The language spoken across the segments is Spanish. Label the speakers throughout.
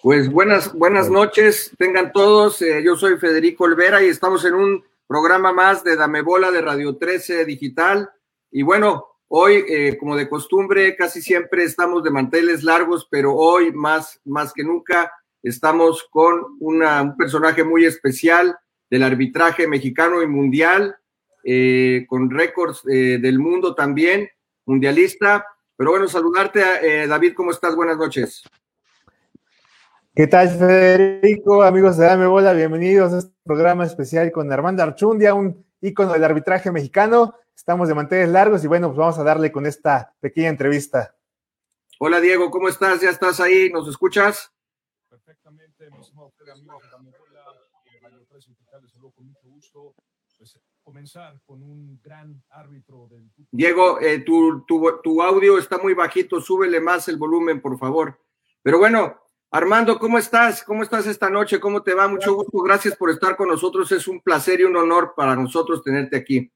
Speaker 1: Pues buenas, buenas noches, tengan todos. Eh, yo soy Federico Olvera y estamos en un programa más de Dame Bola de Radio 13 Digital. Y bueno, hoy, eh, como de costumbre, casi siempre estamos de manteles largos, pero hoy más, más que nunca estamos con una, un personaje muy especial del arbitraje mexicano y mundial, eh, con récords del mundo también, mundialista. Pero bueno, saludarte, David, ¿cómo estás? Buenas noches.
Speaker 2: ¿Qué tal, Federico? Amigos de Dame Bola, bienvenidos a este programa especial con Armando Archundia, un ícono del arbitraje mexicano. Estamos de manteles largos y bueno, pues vamos a darle con esta pequeña entrevista.
Speaker 1: Hola, Diego, ¿cómo estás? ¿Ya estás ahí? ¿Nos escuchas?
Speaker 3: Perfectamente, mis amigo de Dame Bola, Radio 3 saludo con mucho gusto. Pues, comenzar con un gran árbitro del.
Speaker 1: Diego, eh, tu, tu, tu audio está muy bajito, súbele más el volumen, por favor. Pero bueno, Armando, ¿cómo estás? ¿Cómo estás esta noche? ¿Cómo te va? Mucho gusto. Gracias por estar con nosotros. Es un placer y un honor para nosotros tenerte aquí.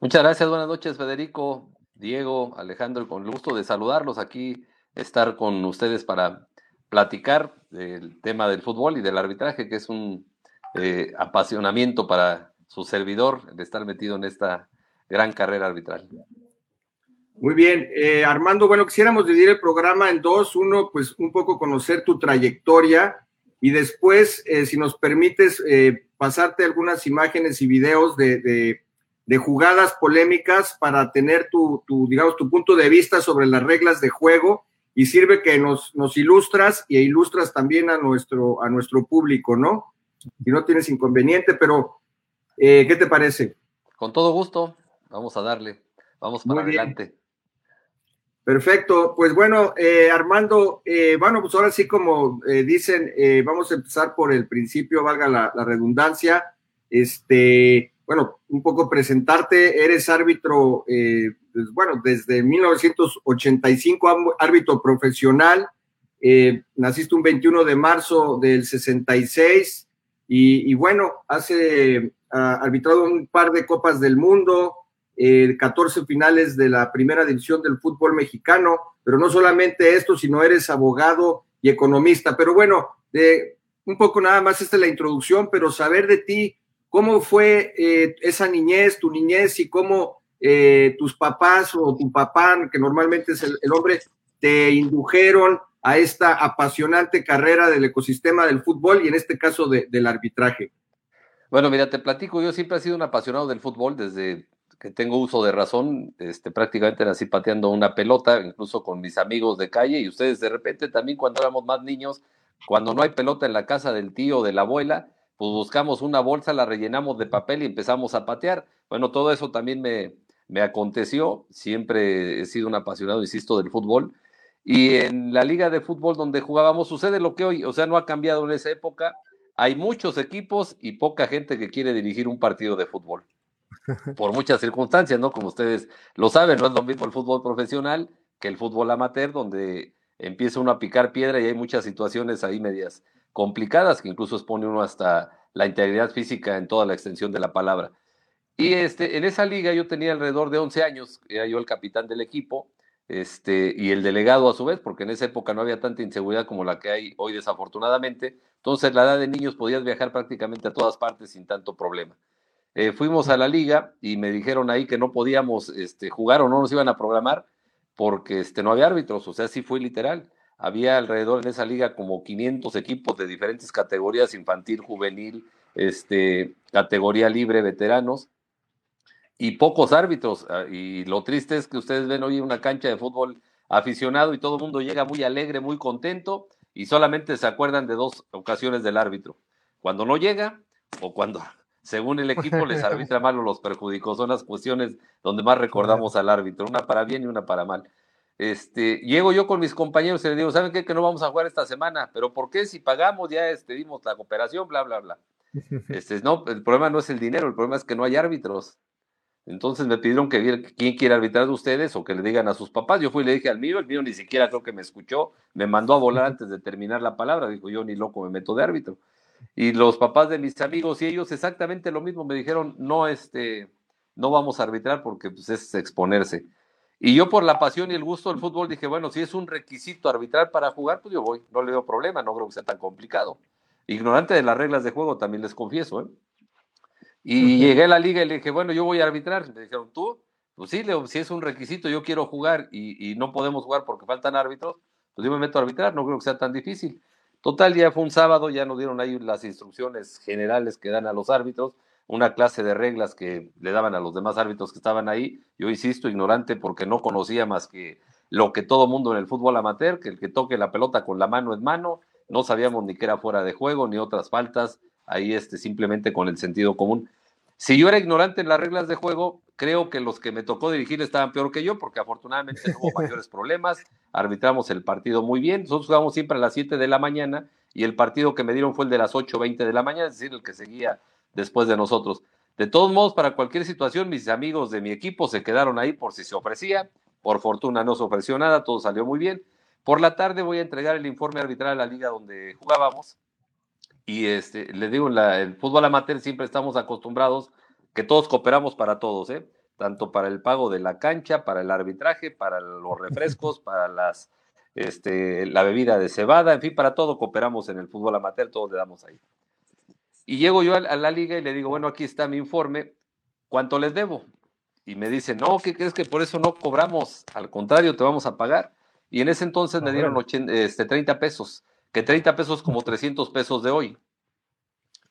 Speaker 4: Muchas gracias. Buenas noches, Federico, Diego, Alejandro. Con gusto de saludarlos aquí, estar con ustedes para platicar del tema del fútbol y del arbitraje, que es un eh, apasionamiento para su servidor de estar metido en esta gran carrera arbitral.
Speaker 1: Muy bien, eh, Armando, bueno, quisiéramos dividir el programa en dos. Uno, pues un poco conocer tu trayectoria y después, eh, si nos permites, eh, pasarte algunas imágenes y videos de, jugadas polémicas para tener tu, digamos, tu punto de vista sobre las reglas de juego y sirve que nos, nos ilustras y ilustras también a nuestro, a nuestro público, ¿no? Si no tienes inconveniente, pero ¿qué te parece?
Speaker 4: Con todo gusto, vamos a darle, vamos para adelante.
Speaker 1: Perfecto, pues bueno, eh, Armando, eh, bueno, pues ahora sí como eh, dicen, vamos a empezar por el principio, valga la, redundancia, este, bueno, un poco presentarte, eres árbitro, pues, bueno, desde 1985, árbitro profesional, naciste un 21 de marzo del 66 y, y bueno, hace arbitrado un par de copas del mundo, 14 finales de la primera división del fútbol mexicano, pero no solamente esto, sino eres abogado y economista. Pero bueno, de, un poco nada más esta es la introducción, pero saber de ti, cómo fue eh, esa niñez, tu niñez y cómo eh, tus papás o tu papá, que normalmente es el, hombre, te indujeron a esta apasionante carrera del ecosistema del fútbol y en este caso del arbitraje.
Speaker 4: Bueno, mira, te platico, yo siempre he sido un apasionado del fútbol desde que tengo uso de razón, este, prácticamente nací pateando una pelota, incluso con mis amigos de calle, y ustedes de repente también cuando éramos más niños, cuando no hay pelota en la casa del tío o de la abuela, pues buscamos una bolsa, la rellenamos de papel y empezamos a patear. Bueno, todo eso también me, me aconteció, siempre he sido un apasionado, insisto, del fútbol. Y en la liga de fútbol donde jugábamos sucede lo que hoy, o sea, no ha cambiado en esa época. Hay muchos equipos y poca gente que quiere dirigir un partido de fútbol por muchas circunstancias, ¿no? Como ustedes lo saben, no es lo mismo el fútbol profesional que el fútbol amateur, donde empieza uno a picar piedra y hay muchas situaciones ahí medias complicadas que incluso expone uno hasta la integridad física en toda la extensión de la palabra. Y este, en esa liga yo tenía alrededor de 11 años, era yo el capitán del equipo, este, y el delegado a su vez, porque en esa época no había tanta inseguridad como la que hay hoy desafortunadamente. Entonces, la edad de niños podías viajar prácticamente a todas partes sin tanto problema. Eh, fuimos a la liga y me dijeron ahí que no podíamos este, jugar o no nos iban a programar porque este, no había árbitros, o sea, sí fue literal. Había alrededor en esa liga como 500 equipos de diferentes categorías, infantil, juvenil, este, categoría libre, veteranos, y pocos árbitros. Ah, y lo triste es que ustedes ven hoy una cancha de fútbol aficionado y todo el mundo llega muy alegre, muy contento, y solamente se acuerdan de dos ocasiones del árbitro. Cuando no llega o cuando según el equipo les arbitra mal o los perjudicó. Son las cuestiones donde más recordamos al árbitro, una para bien y una para mal. Este, llego yo con mis compañeros y les digo, ¿saben qué? Que no vamos a jugar esta semana, pero ¿por qué? Si pagamos ya este, dimos la cooperación, bla, bla, bla. Este, no, el problema no es el dinero, el problema es que no hay árbitros. Entonces me pidieron que quién quiere arbitrar de ustedes o que le digan a sus papás. Yo fui y le dije al mío, el mío ni siquiera creo que me escuchó, me mandó a volar antes de terminar la palabra. Dijo, yo ni loco me meto de árbitro. Y los papás de mis amigos y ellos exactamente lo mismo me dijeron, no, este, no vamos a arbitrar porque pues, es exponerse. Y yo por la pasión y el gusto del fútbol dije, bueno, si es un requisito arbitrar para jugar, pues yo voy, no le veo problema, no creo que sea tan complicado. Ignorante de las reglas de juego, también les confieso. ¿eh? Y llegué a la liga y le dije, bueno, yo voy a arbitrar. Me dijeron, ¿tú? Pues sí, si es un requisito, yo quiero jugar y, y, no podemos jugar porque faltan árbitros, pues yo me meto a arbitrar, no creo que sea tan difícil. Total, ya fue un sábado, ya nos dieron ahí las instrucciones generales que dan a los árbitros, una clase de reglas que le daban a los demás árbitros que estaban ahí. Yo insisto, ignorante porque no conocía más que lo que todo mundo en el fútbol amateur, que el que toque la pelota con la mano en mano, no sabíamos ni que era fuera de juego, ni otras faltas, ahí este, simplemente con el sentido común. Si yo era ignorante en las reglas de juego, creo que los que me tocó dirigir estaban peor que yo, porque afortunadamente no hubo mayores problemas, arbitramos el partido muy bien, nosotros jugamos siempre a las 7 de la mañana y el partido que me dieron fue el de las 8.20 de la mañana, es decir, el que seguía después de nosotros. De todos modos, para cualquier situación, mis amigos de mi equipo se quedaron ahí por si se ofrecía. Por fortuna no se ofreció nada, todo salió muy bien. Por la tarde voy a entregar el informe arbitral a la liga donde jugábamos. Y este, les digo, en la, el fútbol amateur siempre estamos acostumbrados que todos cooperamos para todos, ¿eh? tanto para el pago de la cancha, para el arbitraje, para los refrescos, para las, este, la bebida de cebada, en fin, para todo cooperamos en el fútbol amateur, todos le damos ahí. Y llego yo a, la liga y le digo, bueno, aquí está mi informe, ¿cuánto les debo? Y me dice, no, ¿qué crees que por eso no cobramos? Al contrario, te vamos a pagar. Y en ese entonces me dieron este, 30 pesos, que 30 pesos como 300 pesos de hoy.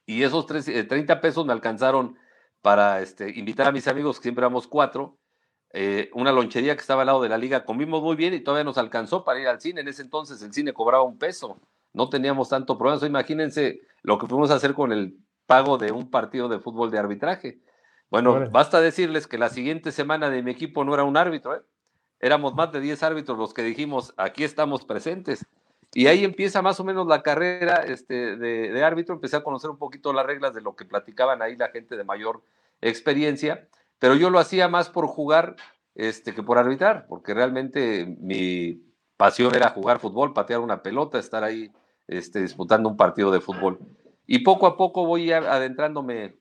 Speaker 4: Y esos 30 eh, pesos me alcanzaron para este, invitar a mis amigos, que siempre éramos cuatro, eh, una lonchería que estaba al lado de la liga. Comimos muy bien y todavía nos alcanzó para ir al cine. En ese entonces el cine cobraba un peso no teníamos tanto problema. imagínense lo que pudimos hacer con el pago de un partido de fútbol de arbitraje. Bueno, basta decirles que la siguiente semana de mi equipo no era un árbitro, ¿eh? éramos más de 10 árbitros los que dijimos, aquí estamos presentes. Y ahí empieza más o menos la carrera este, de, árbitro, empecé a conocer un poquito las reglas de lo que platicaban ahí la gente de mayor experiencia, pero yo lo hacía más por jugar este, que por arbitrar, porque realmente mi pasión era jugar fútbol, patear una pelota, estar ahí este, disputando un partido de fútbol. Y poco a poco voy adentrándome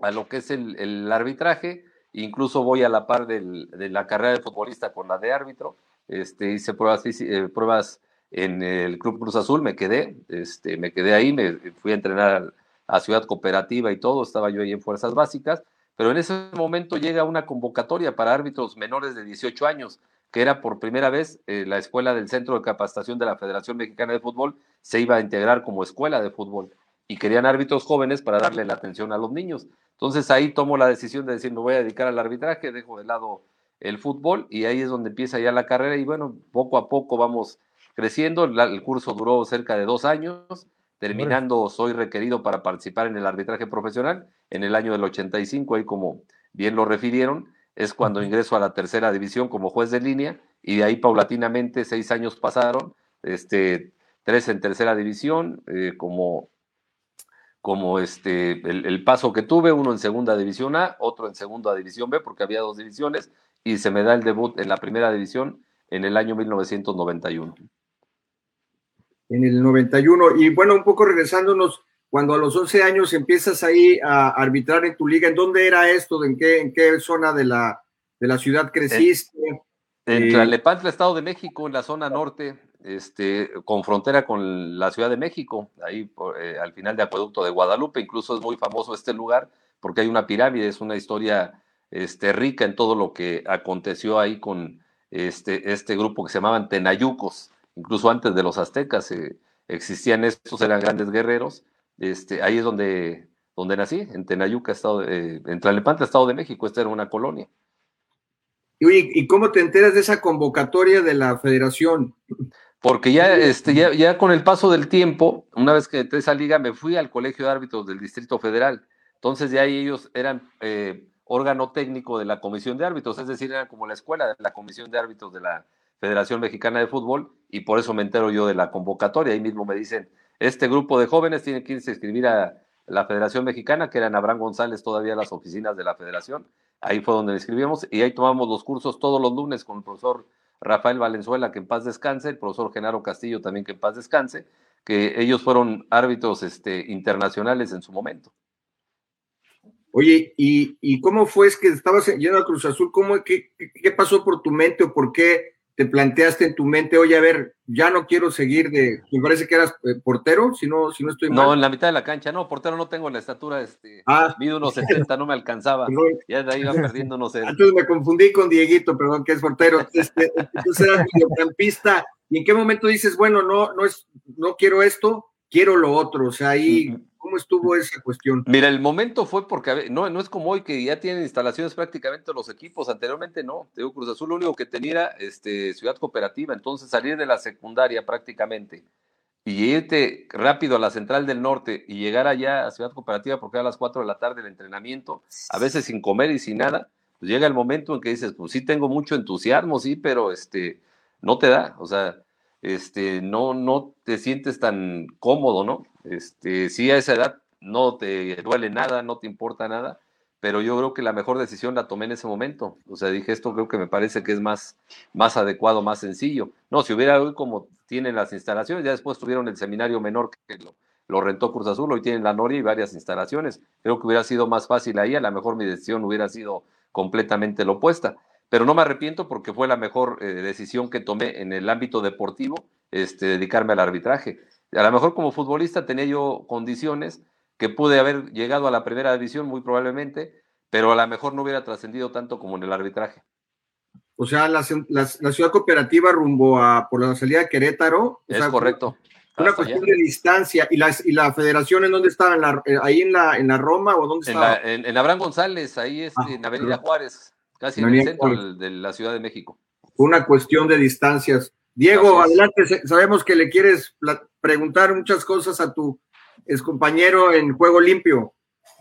Speaker 4: a lo que es el, arbitraje, incluso voy a la par de la carrera de futbolista con la de árbitro, este, hice pruebas, eh, pruebas en el Club Cruz Azul, me quedé, este, me quedé ahí, me fui a entrenar a Ciudad Cooperativa y todo, estaba yo ahí en Fuerzas Básicas, pero en ese momento llega una convocatoria para árbitros menores de 18 años que era por primera vez eh, la escuela del Centro de Capacitación de la Federación Mexicana de Fútbol se iba a integrar como escuela de fútbol y querían árbitros jóvenes para darle la atención a los niños. Entonces ahí tomo la decisión de decir, me voy a dedicar al arbitraje, dejo de lado el fútbol y ahí es donde empieza ya la carrera y bueno, poco a poco vamos creciendo. el curso duró cerca de dos años. Terminando, soy requerido para participar en el arbitraje profesional en el año del 85, ahí como bien lo refirieron es cuando ingreso a la tercera división como juez de línea y de ahí paulatinamente seis años pasaron, este, tres en tercera división, eh, como, como este, el, paso que tuve, uno en segunda división A, otro en segunda división B, porque había dos divisiones, y se me da el debut en la primera división en el año 1991.
Speaker 1: En el 91, y bueno, un poco regresándonos cuando a los 11 años empiezas ahí a arbitrar en tu liga, ¿en dónde era esto? ¿En qué, en qué zona de la, de la ciudad creciste?
Speaker 4: En, en eh, Estado de México, en la zona norte, este, con frontera con la Ciudad de México, ahí eh, al final de Acueducto de Guadalupe, incluso es muy famoso este lugar porque hay una pirámide, es una historia este, rica en todo lo que aconteció ahí con este, este grupo que se llamaban Tenayucos, incluso antes de los aztecas eh, existían estos, eran grandes guerreros, este, ahí es donde, donde nací, en Tenayuca, estado eh, en Tlalnepantla, Estado de México. Esta era una colonia.
Speaker 1: Y, ¿y cómo te enteras de esa convocatoria de la federación?
Speaker 4: Porque ya, este, ya, ya con el paso del tiempo, una vez que entré a esa liga, me fui al Colegio de Árbitros del Distrito Federal. Entonces, ya ahí ellos eran eh, órgano técnico de la Comisión de Árbitros, es decir, eran como la escuela de la Comisión de Árbitros de la Federación Mexicana de Fútbol, y por eso me entero yo de la convocatoria. Ahí mismo me dicen, este grupo de jóvenes tiene que irse a inscribir a la Federación Mexicana, que eran Abraham González todavía las oficinas de la Federación. Ahí fue donde inscribimos y ahí tomamos los cursos todos los lunes con el profesor Rafael Valenzuela, que en paz descanse, el profesor Genaro Castillo también que en paz descanse, que ellos fueron árbitros este, internacionales en su momento.
Speaker 1: Oye, ¿y, ¿y, cómo fue es que estabas yendo a Cruz Azul? ¿Cómo, qué, qué, pasó por tu mente o por qué te planteaste en tu mente, oye, a ver, ya no quiero seguir de, me parece que eras eh, portero, si no, si no estoy
Speaker 4: mal. No, en la mitad de la cancha, no, portero no tengo la estatura, este, ah. mido unos 70, no me alcanzaba, ya de ahí iba perdiendo, no sé.
Speaker 1: Entonces me confundí con Dieguito, perdón, que es portero, este, entonces eras mediocampista, y en qué momento dices, bueno, no, no es, no quiero esto, quiero lo otro, o sea, ahí ¿Cómo estuvo esa cuestión?
Speaker 4: Mira, el momento fue porque no, no es como hoy que ya tienen instalaciones prácticamente los equipos, anteriormente no, Teo Cruz Azul lo único que tenía era este, Ciudad Cooperativa, entonces salir de la secundaria prácticamente y irte rápido a la Central del Norte y llegar allá a Ciudad Cooperativa porque a las 4 de la tarde el entrenamiento, a veces sin comer y sin nada, pues llega el momento en que dices, pues sí tengo mucho entusiasmo, sí, pero este, no te da, o sea, este, no, no te sientes tan cómodo, ¿no? Este, sí, a esa edad no te duele nada, no te importa nada, pero yo creo que la mejor decisión la tomé en ese momento. O sea, dije, esto creo que me parece que es más, más adecuado, más sencillo. No, si hubiera hoy como tienen las instalaciones, ya después tuvieron el seminario menor que lo, rentó Cruz Azul, hoy tienen la Noria y varias instalaciones. Creo que hubiera sido más fácil ahí, a lo mejor mi decisión hubiera sido completamente la opuesta. Pero no me arrepiento porque fue la mejor eh, decisión que tomé en el ámbito deportivo, este, dedicarme al arbitraje. A lo mejor como futbolista tenía yo condiciones que pude haber llegado a la primera división muy probablemente, pero a lo mejor no hubiera trascendido tanto como en el arbitraje.
Speaker 1: O sea, la, ciudad cooperativa rumbo a por la salida de Querétaro.
Speaker 4: Es correcto.
Speaker 1: Una cuestión de distancia. ¿Y, las, ¿Y la federación en dónde estaba? Eh, ¿Ahí en la, en la Roma o dónde estaba?
Speaker 4: En, Abraham González, ahí es, ah, en Avenida Juárez, casi en el centro de la Ciudad de México.
Speaker 1: Una cuestión de distancias. Diego, adelante, sabemos que le quieres preguntar muchas cosas a tu compañero en Juego Limpio.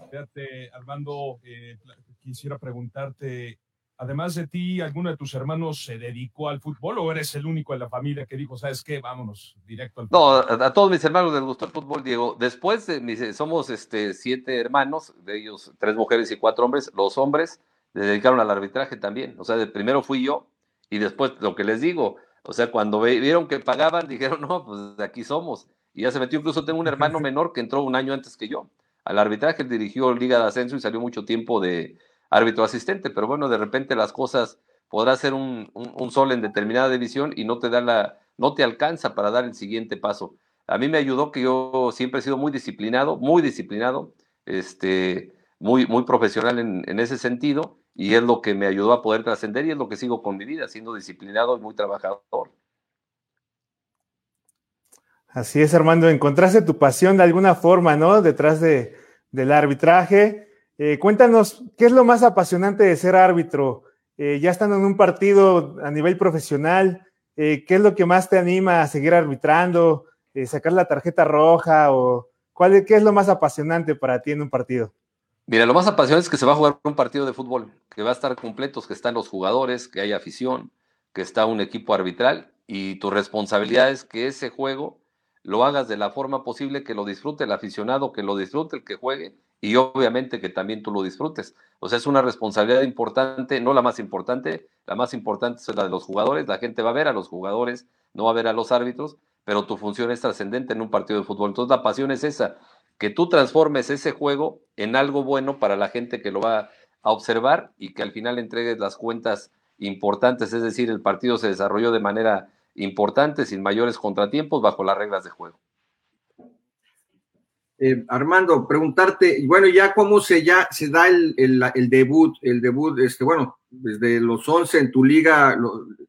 Speaker 3: Fíjate, Armando, eh, quisiera preguntarte, además de ti, ¿alguno de tus hermanos se dedicó al fútbol o eres el único en la familia que dijo, sabes qué, vámonos directo al
Speaker 4: fútbol? No, a, todos mis hermanos les gustó el fútbol, Diego. Después, de somos este, siete hermanos, de ellos tres mujeres y cuatro hombres. Los hombres se dedicaron al arbitraje también. O sea, de primero fui yo y después, lo que les digo, o sea, cuando vieron que pagaban, dijeron, no, pues de aquí somos. Y ya se metió, incluso tengo un hermano menor que entró un año antes que yo. Al arbitraje dirigió Liga de Ascenso y salió mucho tiempo de árbitro asistente, pero bueno, de repente las cosas, podrá ser un, sol en determinada división y no te da la, no te alcanza para dar el siguiente paso. A mí me ayudó que yo siempre he sido muy disciplinado, muy disciplinado, este, muy, muy profesional en, en ese sentido, y es lo que me ayudó a poder trascender y es lo que sigo con mi vida, siendo disciplinado y muy trabajador.
Speaker 2: Así es, Armando, encontraste tu pasión de alguna forma, ¿no? Detrás de, del arbitraje. Eh, cuéntanos, ¿qué es lo más apasionante de ser árbitro? Eh, ya estando en un partido a nivel profesional, eh, ¿qué es lo que más te anima a seguir arbitrando? ¿Sacar la tarjeta roja? o cuál, ¿Qué es lo más apasionante para ti en un partido?
Speaker 4: Mira, lo más apasionante es que se va a jugar un partido de fútbol, que va a estar completos, que están los jugadores, que hay afición, que está un equipo arbitral y tu responsabilidad es que ese juego lo hagas de la forma posible, que lo disfrute el aficionado, que lo disfrute el que juegue y obviamente que también tú lo disfrutes. O sea, es una responsabilidad importante, no la más importante, la más importante es la de los jugadores, la gente va a ver a los jugadores, no va a ver a los árbitros, pero tu función es trascendente en un partido de fútbol. Entonces la pasión es esa, que tú transformes ese juego en algo bueno para la gente que lo va a observar y que al final entregues las cuentas importantes, es decir, el partido se desarrolló de manera importante, sin mayores contratiempos, bajo las reglas de juego.
Speaker 1: Eh, Armando, preguntarte, bueno, ya cómo se, ya, se da el, debut, el debut, este, bueno, desde los 11 en tu liga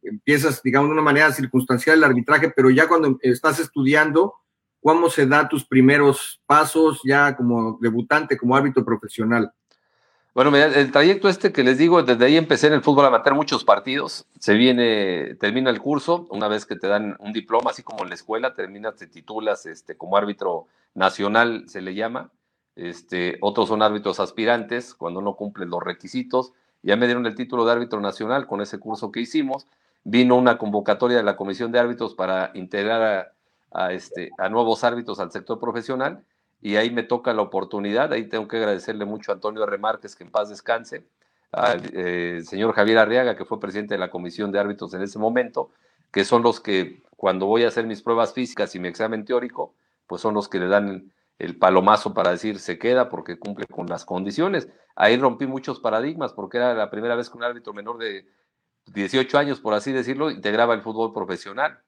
Speaker 1: empiezas, digamos, de una manera circunstancial el arbitraje, pero ya cuando estás estudiando, ¿Cómo se da tus primeros pasos ya como debutante, como árbitro profesional?
Speaker 4: Bueno, el trayecto este que les digo, desde ahí empecé en el fútbol a meter muchos partidos. Se viene, termina el curso, una vez que te dan un diploma, así como en la escuela, terminas, te titulas este, como árbitro nacional, se le llama. Este, otros son árbitros aspirantes cuando no cumplen los requisitos. Ya me dieron el título de árbitro nacional con ese curso que hicimos. Vino una convocatoria de la Comisión de Árbitros para integrar a a, este, a nuevos árbitros al sector profesional y ahí me toca la oportunidad, ahí tengo que agradecerle mucho a Antonio Remarques, que en paz descanse, al eh, señor Javier Arriaga, que fue presidente de la Comisión de Árbitros en ese momento, que son los que cuando voy a hacer mis pruebas físicas y mi examen teórico, pues son los que le dan el palomazo para decir se queda porque cumple con las condiciones. Ahí rompí muchos paradigmas porque era la primera vez que un árbitro menor de 18 años, por así decirlo, integraba el fútbol profesional.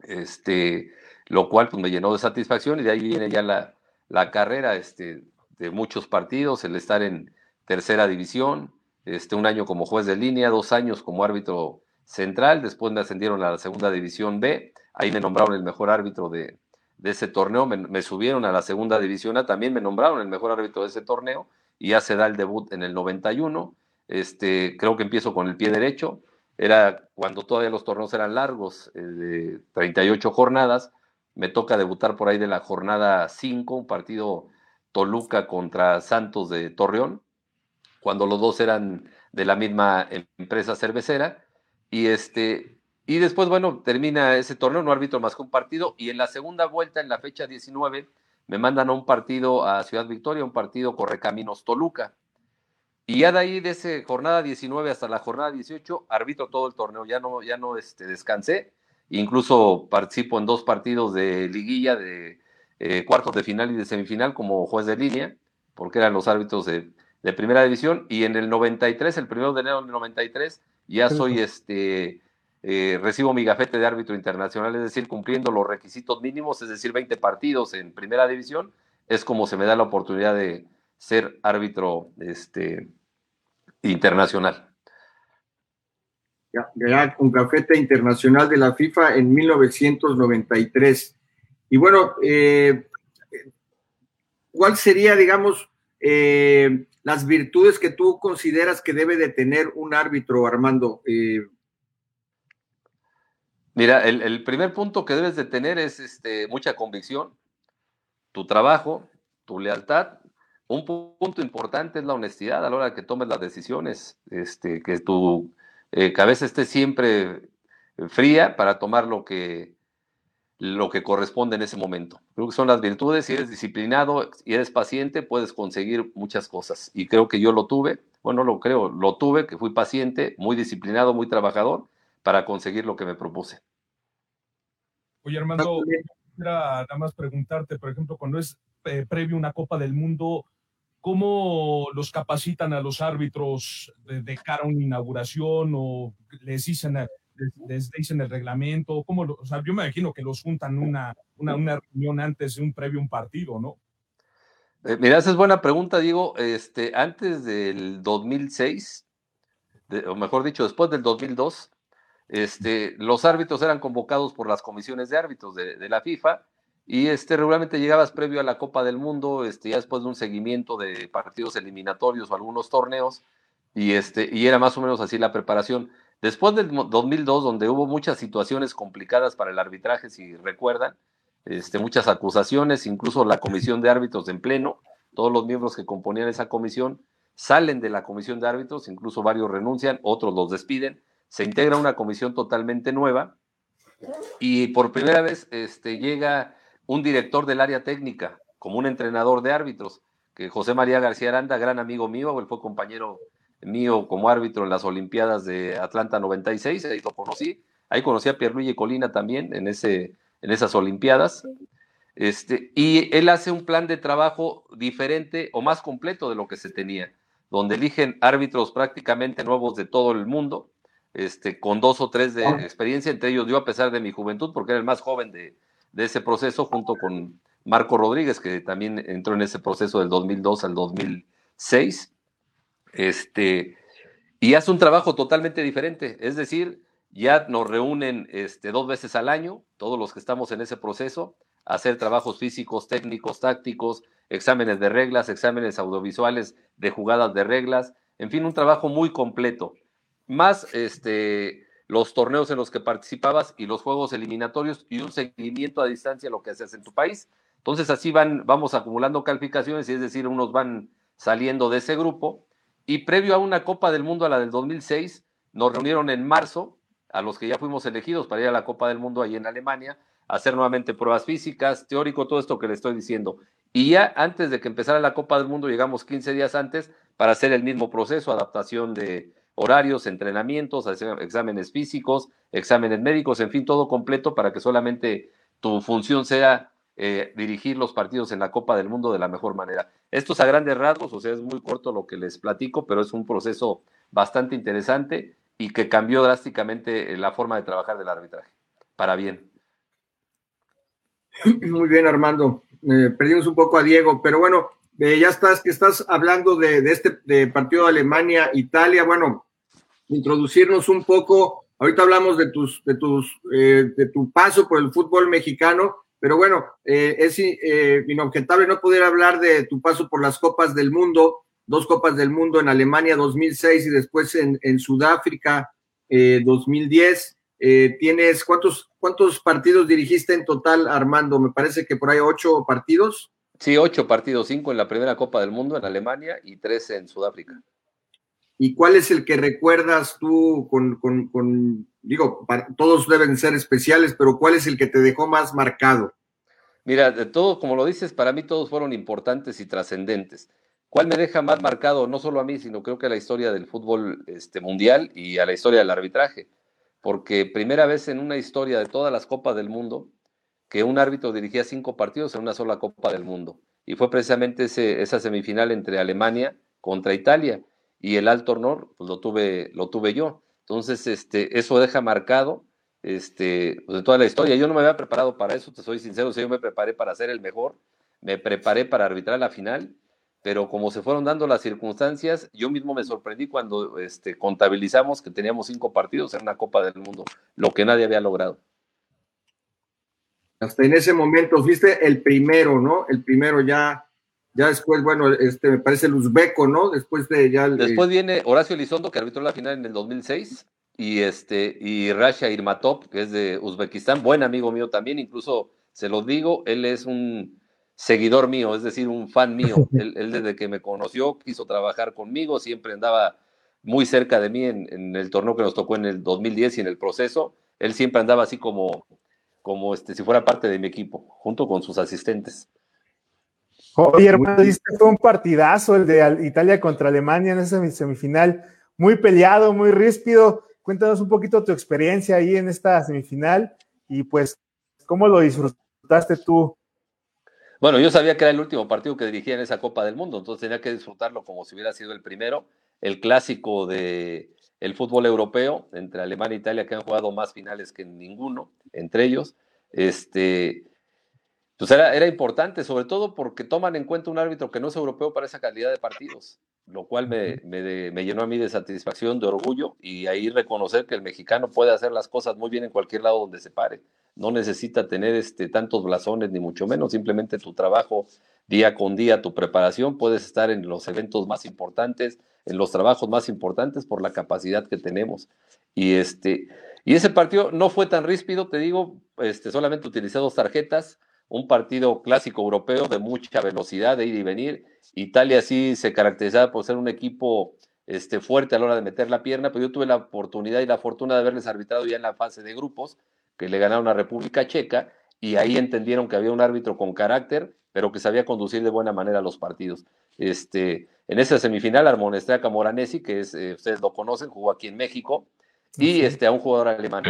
Speaker 4: Este, lo cual pues, me llenó de satisfacción y de ahí viene ya la, la carrera este, de muchos partidos, el estar en tercera división, este, un año como juez de línea, dos años como árbitro central, después me ascendieron a la segunda división B, ahí me nombraron el mejor árbitro de, de ese torneo, me, subieron a la segunda división A, también me nombraron el mejor árbitro de ese torneo y ya se da el debut en el 91, este, creo que empiezo con el pie derecho, era cuando todavía los torneos eran largos, eh, de 38 jornadas, me toca debutar por ahí de la jornada 5, un partido Toluca contra Santos de Torreón, cuando los dos eran de la misma empresa cervecera, y este, y después, bueno, termina ese torneo, no árbitro más que un partido. Y en la segunda vuelta, en la fecha 19, me mandan a un partido a Ciudad Victoria, un partido Correcaminos Toluca. Y ya de ahí, de esa jornada 19 hasta la jornada 18, arbitro todo el torneo. Ya no, ya no este, descansé. Incluso participo en dos partidos de liguilla, de eh, cuartos de final y de semifinal como juez de línea, porque eran los árbitros de, de primera división. Y en el 93, el primero de enero del 93, ya soy este eh, recibo mi gafete de árbitro internacional, es decir, cumpliendo los requisitos mínimos, es decir, 20 partidos en primera división, es como se me da la oportunidad de ser árbitro este, internacional.
Speaker 1: Un gafete internacional de la FIFA en 1993. Y bueno, eh, ¿cuál sería, digamos, eh, las virtudes que tú consideras que debe de tener un árbitro, Armando?
Speaker 4: Mira, el, primer punto que debes de tener es este, mucha convicción, tu trabajo, tu lealtad. Un punto importante es la honestidad a la hora que tomes las decisiones, este, que tu eh, cabeza esté siempre fría para tomar lo que, lo que corresponde en ese momento. Creo que son las virtudes, si eres disciplinado y eres paciente, puedes conseguir muchas cosas. Y creo que yo lo tuve, bueno, lo creo, lo tuve, que fui paciente, muy disciplinado, muy trabajador para conseguir lo que me propuse.
Speaker 3: Oye, Armando, quisiera nada más preguntarte, por ejemplo, cuando es eh, previo una Copa del Mundo, ¿cómo los capacitan a los árbitros de, cara a una inauguración o les dicen, les, dicen el reglamento? ¿Cómo o sea, yo me imagino que los juntan una, una, una reunión antes de un previo un partido, ¿no?
Speaker 4: Eh, mira, esa es buena pregunta, digo, este, antes del 2006, o mejor dicho, después del 2002, este, los árbitros eran convocados por las comisiones de árbitros de, la FIFA y este, regularmente llegabas previo a la Copa del Mundo, este, ya después de un seguimiento de partidos eliminatorios o algunos torneos, y, este, y era más o menos así la preparación. Después del 2002, donde hubo muchas situaciones complicadas para el arbitraje, si recuerdan, este, muchas acusaciones, incluso la comisión de árbitros en pleno, todos los miembros que componían esa comisión salen de la comisión de árbitros, incluso varios renuncian, otros los despiden, se integra una comisión totalmente nueva y por primera vez este, llega un director del área técnica, como un entrenador de árbitros, que José María García Aranda, gran amigo mío, él fue compañero mío como árbitro en las Olimpiadas de Atlanta 96, ahí lo conocí, ahí conocí a Pierluigi Colina también en, ese, en esas Olimpiadas, este, y él hace un plan de trabajo diferente o más completo de lo que se tenía, donde eligen árbitros prácticamente nuevos de todo el mundo, este, con dos o tres de experiencia, entre ellos yo a pesar de mi juventud, porque era el más joven de, ese proceso, junto con Marco Rodríguez, que también entró en ese proceso del 2002 al 2006, este, y hace un trabajo totalmente diferente, es decir, ya nos reúnen este, dos veces al año, todos los que estamos en ese proceso, a hacer trabajos físicos, técnicos, tácticos, exámenes de reglas, exámenes audiovisuales de jugadas de reglas, en fin, un trabajo muy completo. Más este, los torneos en los que participabas y los juegos eliminatorios y un seguimiento a distancia lo que haces en tu país. Entonces así van, vamos acumulando calificaciones y es decir, unos van saliendo de ese grupo. Y previo a una Copa del Mundo, a la del 2006, nos reunieron en marzo, a los que ya fuimos elegidos para ir a la Copa del Mundo ahí en Alemania, hacer nuevamente pruebas físicas, teórico, todo esto que le estoy diciendo. Y ya antes de que empezara la Copa del Mundo, llegamos 15 días antes para hacer el mismo proceso, adaptación de, horarios, entrenamientos, exámenes físicos, exámenes médicos, en fin, todo completo para que solamente tu función sea eh, dirigir los partidos en la Copa del Mundo de la mejor manera. Esto es a grandes rasgos, o sea, es muy corto lo que les platico, pero es un proceso bastante interesante y que cambió drásticamente la forma de trabajar del arbitraje, para bien.
Speaker 1: Muy bien, Armando. perdimos un poco a Diego, pero bueno, eh, ya estás, que estás hablando de, este partido de Alemania-Italia. Bueno, introducirnos un poco. Ahorita hablamos de tus, de tus, eh, de tu paso por el fútbol mexicano, pero bueno, eh, es inobjetable no poder hablar de tu paso por las Copas del Mundo, dos Copas del Mundo en Alemania 2006 y después en, en Sudáfrica 2010. tienes cuántos cuántos partidos dirigiste en total, Armando? Me parece que por ahí ocho partidos.
Speaker 4: Sí, ocho partidos, cinco en la primera Copa del Mundo en Alemania y tres en Sudáfrica.
Speaker 1: ¿Y cuál es el que recuerdas tú con, digo, todos deben ser especiales, pero cuál es el que te dejó más marcado?
Speaker 4: Mira, de todo, como lo dices, para mí todos fueron importantes y trascendentes. ¿Cuál me deja más marcado, no solo a mí, sino creo que a la historia del fútbol este, mundial y a la historia del arbitraje? Porque primera vez en una historia de todas las Copas del Mundo, que un árbitro dirigía cinco partidos en una sola Copa del Mundo. Y fue precisamente esa semifinal entre Alemania contra Italia. Y el alto honor, pues lo tuve, lo tuve yo. Entonces, este, eso deja marcado este, pues, de toda la historia. Yo no me había preparado para eso, te soy sincero. yo me preparé para ser el mejor, me preparé para arbitrar la final, pero como se fueron dando las circunstancias, yo mismo me sorprendí cuando este, contabilizamos que teníamos cinco partidos en una Copa del Mundo, lo que nadie había logrado.
Speaker 1: Hasta en ese momento fuiste el primero, ¿no? El primero ya, ya después, bueno, este me parece el uzbeco, ¿no? Después de ya.
Speaker 4: Después viene Horacio Elizondo, que arbitró la final en el 2006, y este, y Rasha Irmatov, que es de Uzbekistán, buen amigo mío también, incluso se lo digo, él es un seguidor mío, es decir, un fan mío. él, desde que me conoció quiso trabajar conmigo, siempre andaba muy cerca de mí en, en el torneo que nos tocó en el 2010 y en el proceso. Él siempre andaba así como como este, si fuera parte de mi equipo, junto con sus asistentes.
Speaker 2: Oye, hermano, diste fue un partidazo el de Italia contra Alemania en esa semifinal, muy peleado, muy ríspido. Cuéntanos un poquito tu experiencia ahí en esta semifinal y pues, ¿cómo lo disfrutaste tú?
Speaker 4: Bueno, yo sabía que era el último partido que dirigía en esa Copa del Mundo, entonces tenía que disfrutarlo como si hubiera sido el primero, el clásico de, el fútbol europeo, entre Alemania e Italia, que han jugado más finales que ninguno, entre ellos. Este, pues era, era importante, sobre todo porque toman en cuenta un árbitro que no es europeo para esa calidad de partidos, lo cual me, me, llenó a mí de satisfacción, de orgullo, y ahí reconocer que el mexicano puede hacer las cosas muy bien en cualquier lado donde se pare. No necesita tener este, tantos blasones, ni mucho menos, simplemente tu trabajo día con día, tu preparación, puedes estar en los eventos más importantes, en los trabajos más importantes por la capacidad que tenemos. Y, este, y ese partido no fue tan ríspido, te digo, este, solamente utilicé dos tarjetas, un partido clásico europeo de mucha velocidad, de ir y venir. Italia sí se caracterizaba por ser un equipo este, fuerte a la hora de meter la pierna, pero yo tuve la oportunidad y la fortuna de haberles arbitrado ya en la fase de grupos, que le ganaron a República Checa, y ahí entendieron que había un árbitro con carácter, pero que sabía conducir de buena manera los partidos. Este, en esa semifinal armonesté a Camoranesi, que es, eh, ustedes lo conocen, jugó aquí en México, y este, a un jugador alemán.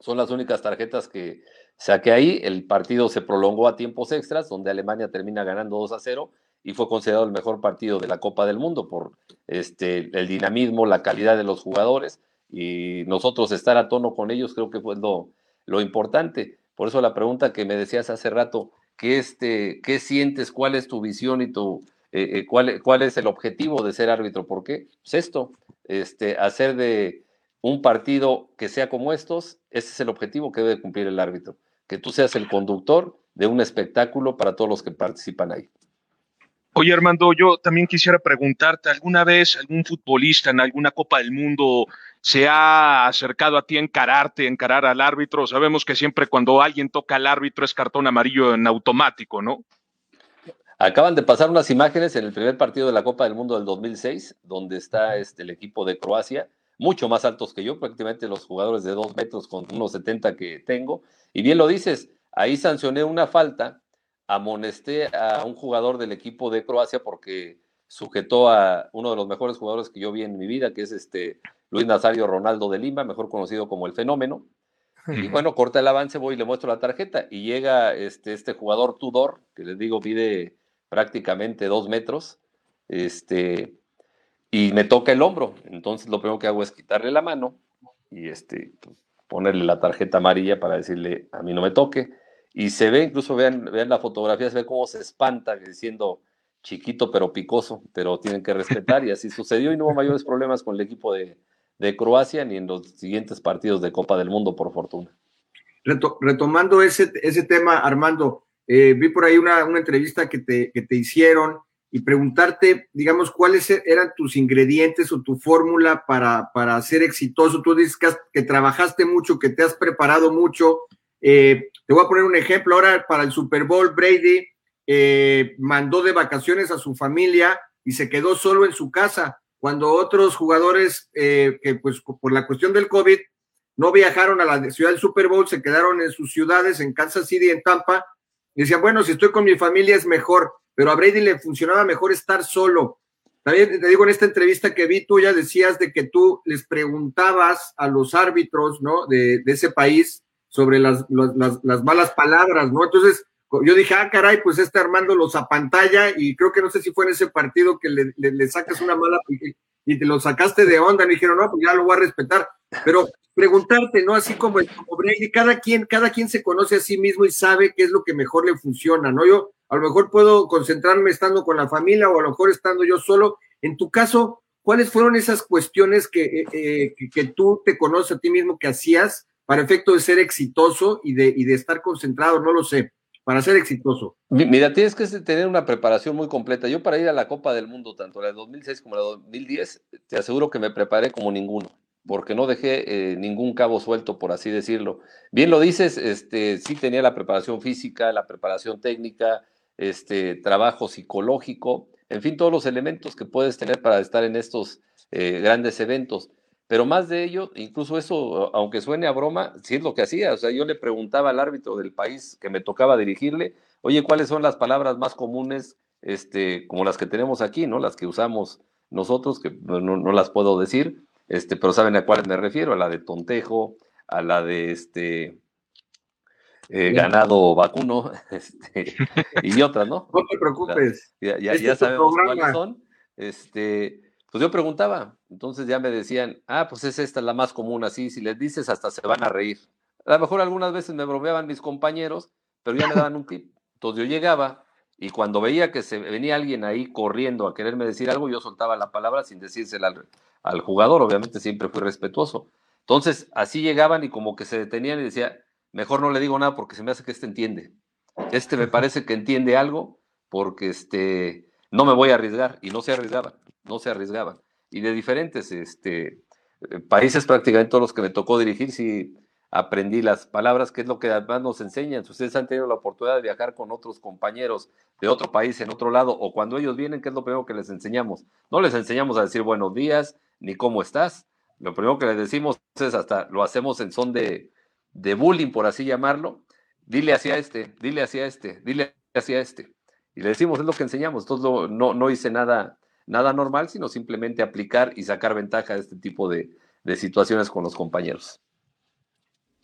Speaker 4: Son las únicas tarjetas que saqué ahí. El partido se prolongó a tiempos extras, donde Alemania termina ganando 2 a 0 y fue considerado el mejor partido de la Copa del Mundo por este, el dinamismo, la calidad de los jugadores y nosotros estar a tono con ellos creo que fue lo, lo importante. Por eso la pregunta que me decías hace rato, ¿qué, este, qué sientes? ¿Cuál es tu visión y tu, eh, eh, cuál, cuál es el objetivo de ser árbitro? ¿Por qué? Pues esto, este, hacer de un partido que sea como estos, ese es el objetivo que debe cumplir el árbitro, que tú seas el conductor de un espectáculo para todos los que participan ahí.
Speaker 3: Oye, Armando, yo también quisiera preguntarte, ¿alguna vez algún futbolista en alguna Copa del Mundo se ha acercado a ti a encararte, encarar al árbitro? Sabemos que siempre cuando alguien toca al árbitro es cartón amarillo en automático, ¿no?
Speaker 4: Acaban de pasar unas imágenes en el primer partido de la Copa del Mundo del 2006, donde está este, el equipo de Croacia, mucho más altos que yo, prácticamente los jugadores de dos metros con unos 70 que tengo. Y bien lo dices, ahí sancioné una falta, amonesté a un jugador del equipo de Croacia porque sujetó a uno de los mejores jugadores que yo vi en mi vida, que es este Luis Nazario Ronaldo de Lima, mejor conocido como el Fenómeno. Y bueno, corta el avance, voy y le muestro la tarjeta y llega este, este jugador Tudor, que les digo, pide prácticamente dos metros, este, y me toca el hombro. Entonces lo primero que hago es quitarle la mano y este, pues, ponerle la tarjeta amarilla para decirle, a mí no me toque. Y se ve, incluso vean, vean la fotografía, se ve cómo se espanta diciendo chiquito pero picoso, pero tienen que respetar y así sucedió y no hubo mayores problemas con el equipo de, de Croacia ni en los siguientes partidos de Copa del Mundo, por fortuna.
Speaker 1: retomando ese, ese tema, Armando, eh, vi por ahí una, una entrevista que te, que te, hicieron y preguntarte, digamos, cuáles e-, eran tus ingredientes o tu fórmula para, para ser exitoso. Tú dices que, trabajaste mucho, que te has preparado mucho. Eh, te voy a poner un ejemplo. Ahora, para el Super Bowl, Brady eh, mandó de vacaciones a su familia y se quedó solo en su casa cuando otros jugadores eh, que pues por la cuestión del COVID no viajaron a la ciudad del Super Bowl, se quedaron en sus ciudades, en Kansas City, en Tampa, y decían, bueno, si estoy con mi familia es mejor, pero a Brady le funcionaba mejor estar solo. También te digo en esta entrevista que vi, tú ya decías de que tú les preguntabas a los árbitros, ¿no? De, de ese país sobre las, las, las malas palabras, ¿no? Entonces, yo dije, ah, caray, pues este Armando los apantalla y creo que no sé si fue en ese partido que le, le, sacas una mala y te lo sacaste de onda, me dijeron, no, pues ya lo voy a respetar, pero preguntarte, ¿no? Así como, como Brady, cada quien, cada quien se conoce a sí mismo y sabe qué es lo que mejor le funciona, ¿no? Yo a lo mejor puedo concentrarme estando con la familia o a lo mejor estando yo solo. En tu caso, ¿cuáles fueron esas cuestiones que, eh, eh, que, que, tú te conoces a ti mismo que hacías para efecto de ser exitoso y de, y de estar concentrado? No lo sé para ser exitoso?
Speaker 4: Mira, tienes que tener una preparación muy completa. Yo para ir a la Copa del Mundo, tanto la de 2006 como la de 2010, te aseguro que me preparé como ninguno, porque no dejé eh, ningún cabo suelto, por así decirlo. Bien lo dices, este, sí tenía la preparación física, la preparación técnica, este, trabajo psicológico, en fin, todos los elementos que puedes tener para estar en estos eh, grandes eventos. Pero más de ello, incluso eso, aunque suene a broma, sí es lo que hacía. O sea, yo le preguntaba al árbitro del país que me tocaba dirigirle, oye, ¿cuáles son las palabras más comunes, este, como las que tenemos aquí, ¿no? Las que usamos nosotros, que no, no las puedo decir, este, pero saben a cuáles me refiero, a la de tontejo, a la de este eh, ganado vacuno, este, y otras, ¿no?
Speaker 1: No te preocupes.
Speaker 4: Ya, ya, ya sabemos cuáles son. Este, pues yo preguntaba, entonces ya me decían, ah, pues es esta la más común, así, si les dices hasta se van a reír. A lo mejor algunas veces me bromeaban mis compañeros, pero ya me daban un tip. Entonces yo llegaba y cuando veía que se venía alguien ahí corriendo a quererme decir algo, yo soltaba la palabra sin decírsela al, al jugador, obviamente siempre fui respetuoso. Entonces así llegaban y como que se detenían y decía, mejor no le digo nada porque se me hace que este entiende. Este me parece que entiende algo porque este, no me voy a arriesgar y no se arriesgaban no se arriesgaban. Y de diferentes este, eh, países, prácticamente todos los que me tocó dirigir, sí aprendí las palabras, que es lo que además nos enseñan. Si ustedes han tenido la oportunidad de viajar con otros compañeros de otro país en otro lado, o cuando ellos vienen, ¿qué es lo primero que les enseñamos? No les enseñamos a decir buenos días, ni cómo estás. Lo primero que les decimos es hasta lo hacemos en son de, de bullying, por así llamarlo. Dile hacia este, dile hacia este, dile hacia este. Y le decimos, es lo que enseñamos. Entonces no, no hice nada, nada normal, sino simplemente aplicar y sacar ventaja de este tipo de, situaciones con los compañeros.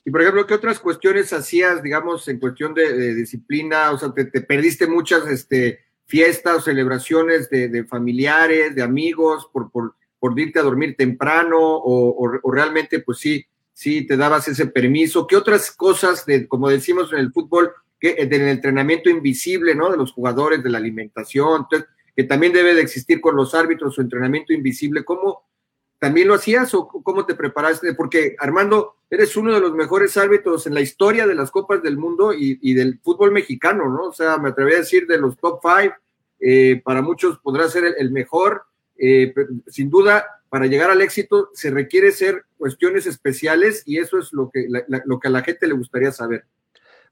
Speaker 1: Y por ejemplo, ¿qué otras cuestiones hacías, digamos, en cuestión de, disciplina? O sea, te, perdiste muchas este, fiestas o celebraciones de, familiares, de amigos, por, por, por, irte a dormir temprano, o, realmente, pues sí, sí te dabas ese permiso. ¿Qué otras cosas, de, como decimos en el fútbol, que, del entrenamiento invisible, ¿no? De los jugadores, de la alimentación. Entonces, que también debe de existir con los árbitros, su entrenamiento invisible. ¿Cómo también lo hacías o cómo te preparaste? Porque Armando, eres uno de los mejores árbitros en la historia de las Copas del Mundo y, del fútbol mexicano, ¿no? O sea, me atreví a decir de los top five, eh, para muchos podrá ser el, mejor. Eh, sin duda, para llegar al éxito se requiere ser cuestiones especiales y eso es lo que, lo que a la gente le gustaría saber.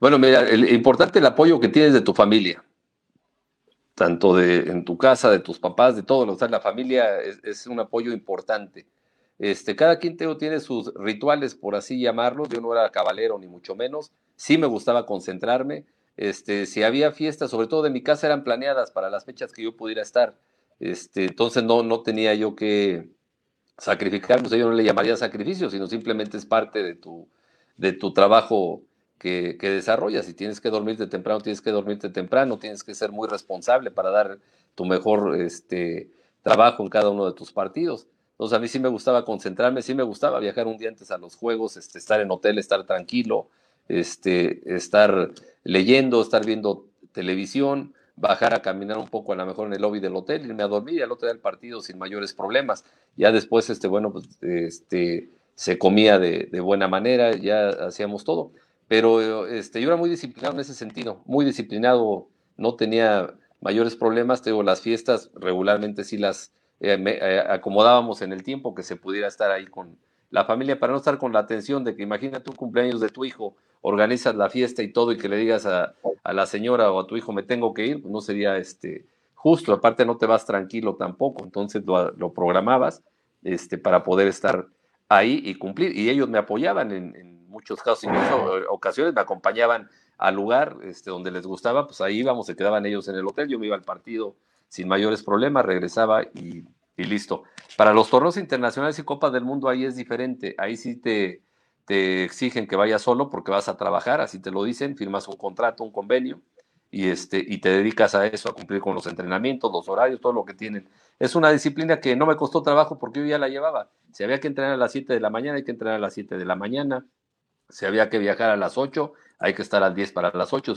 Speaker 4: Bueno, mira, el importante el apoyo que tienes de tu familia tanto de en tu casa, de tus papás, de todos, o sea, la familia es, un apoyo importante. Este, cada quien tiene sus rituales, por así llamarlos. Yo no era cabalero, ni mucho menos. Sí me gustaba concentrarme. Este, si había fiestas, sobre todo de mi casa, eran planeadas para las fechas que yo pudiera estar. Este, entonces no, no tenía yo que sacrificarme. yo no le llamaría sacrificio, sino simplemente es parte de tu, de tu trabajo que, desarrollas. Si tienes que dormirte temprano, tienes que dormirte temprano, tienes que ser muy responsable para dar tu mejor este, trabajo en cada uno de tus partidos. Entonces a mí sí me gustaba concentrarme, sí me gustaba viajar un día antes a los juegos, este, estar en hotel, estar tranquilo, este, estar leyendo, estar viendo televisión, bajar a caminar un poco a lo mejor en el lobby del hotel, irme a dormir y al otro día del partido sin mayores problemas. Ya después, este, bueno, pues este, se comía de, de buena manera, ya hacíamos todo. Pero este, yo era muy disciplinado en ese sentido, muy disciplinado, no tenía mayores problemas, tengo las fiestas regularmente sí las eh, eh, acomodábamos en el tiempo que se pudiera estar ahí con la familia para no estar con la atención de que imagínate un cumpleaños de tu hijo, organizas la fiesta y todo y que le digas a, a la señora o a tu hijo me tengo que ir, pues no sería este justo, aparte no te vas tranquilo tampoco, entonces lo, lo programabas este, para poder estar ahí y cumplir y ellos me apoyaban en, en muchos casos, incluso ocasiones me acompañaban al lugar este, donde les gustaba, pues ahí íbamos, se quedaban ellos en el hotel, yo me iba al partido sin mayores problemas, regresaba y, y listo. Para los torneos internacionales y Copas del Mundo ahí es diferente, ahí sí te, te exigen que vayas solo porque vas a trabajar, así te lo dicen, firmas un contrato, un convenio y, este, y te dedicas a eso, a cumplir con los entrenamientos, los horarios, todo lo que tienen. Es una disciplina que no me costó trabajo porque yo ya la llevaba. Si había que entrenar a las 7 de la mañana, hay que entrenar a las 7 de la mañana. Si había que viajar a las 8, hay que estar al 10 para las 8.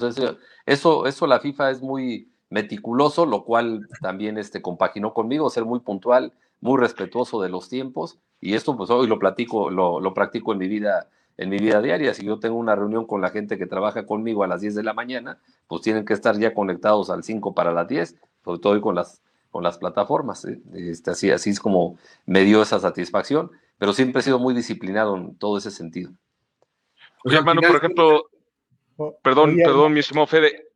Speaker 4: eso, eso, la FIFA es muy meticuloso, lo cual también este, compaginó conmigo, ser muy puntual, muy respetuoso de los tiempos. Y esto pues hoy lo platico, lo, practico en mi vida en mi vida diaria. Si yo tengo una reunión con la gente que trabaja conmigo a las 10 de la mañana, pues tienen que estar ya conectados al 5 para las 10, sobre todo con las, con las plataformas. ¿eh? Este, así, así es como me dio esa satisfacción, pero siempre he sido muy disciplinado en todo ese sentido.
Speaker 5: Oye, hermano, por ejemplo, perdón, perdón, mi estimado Fede,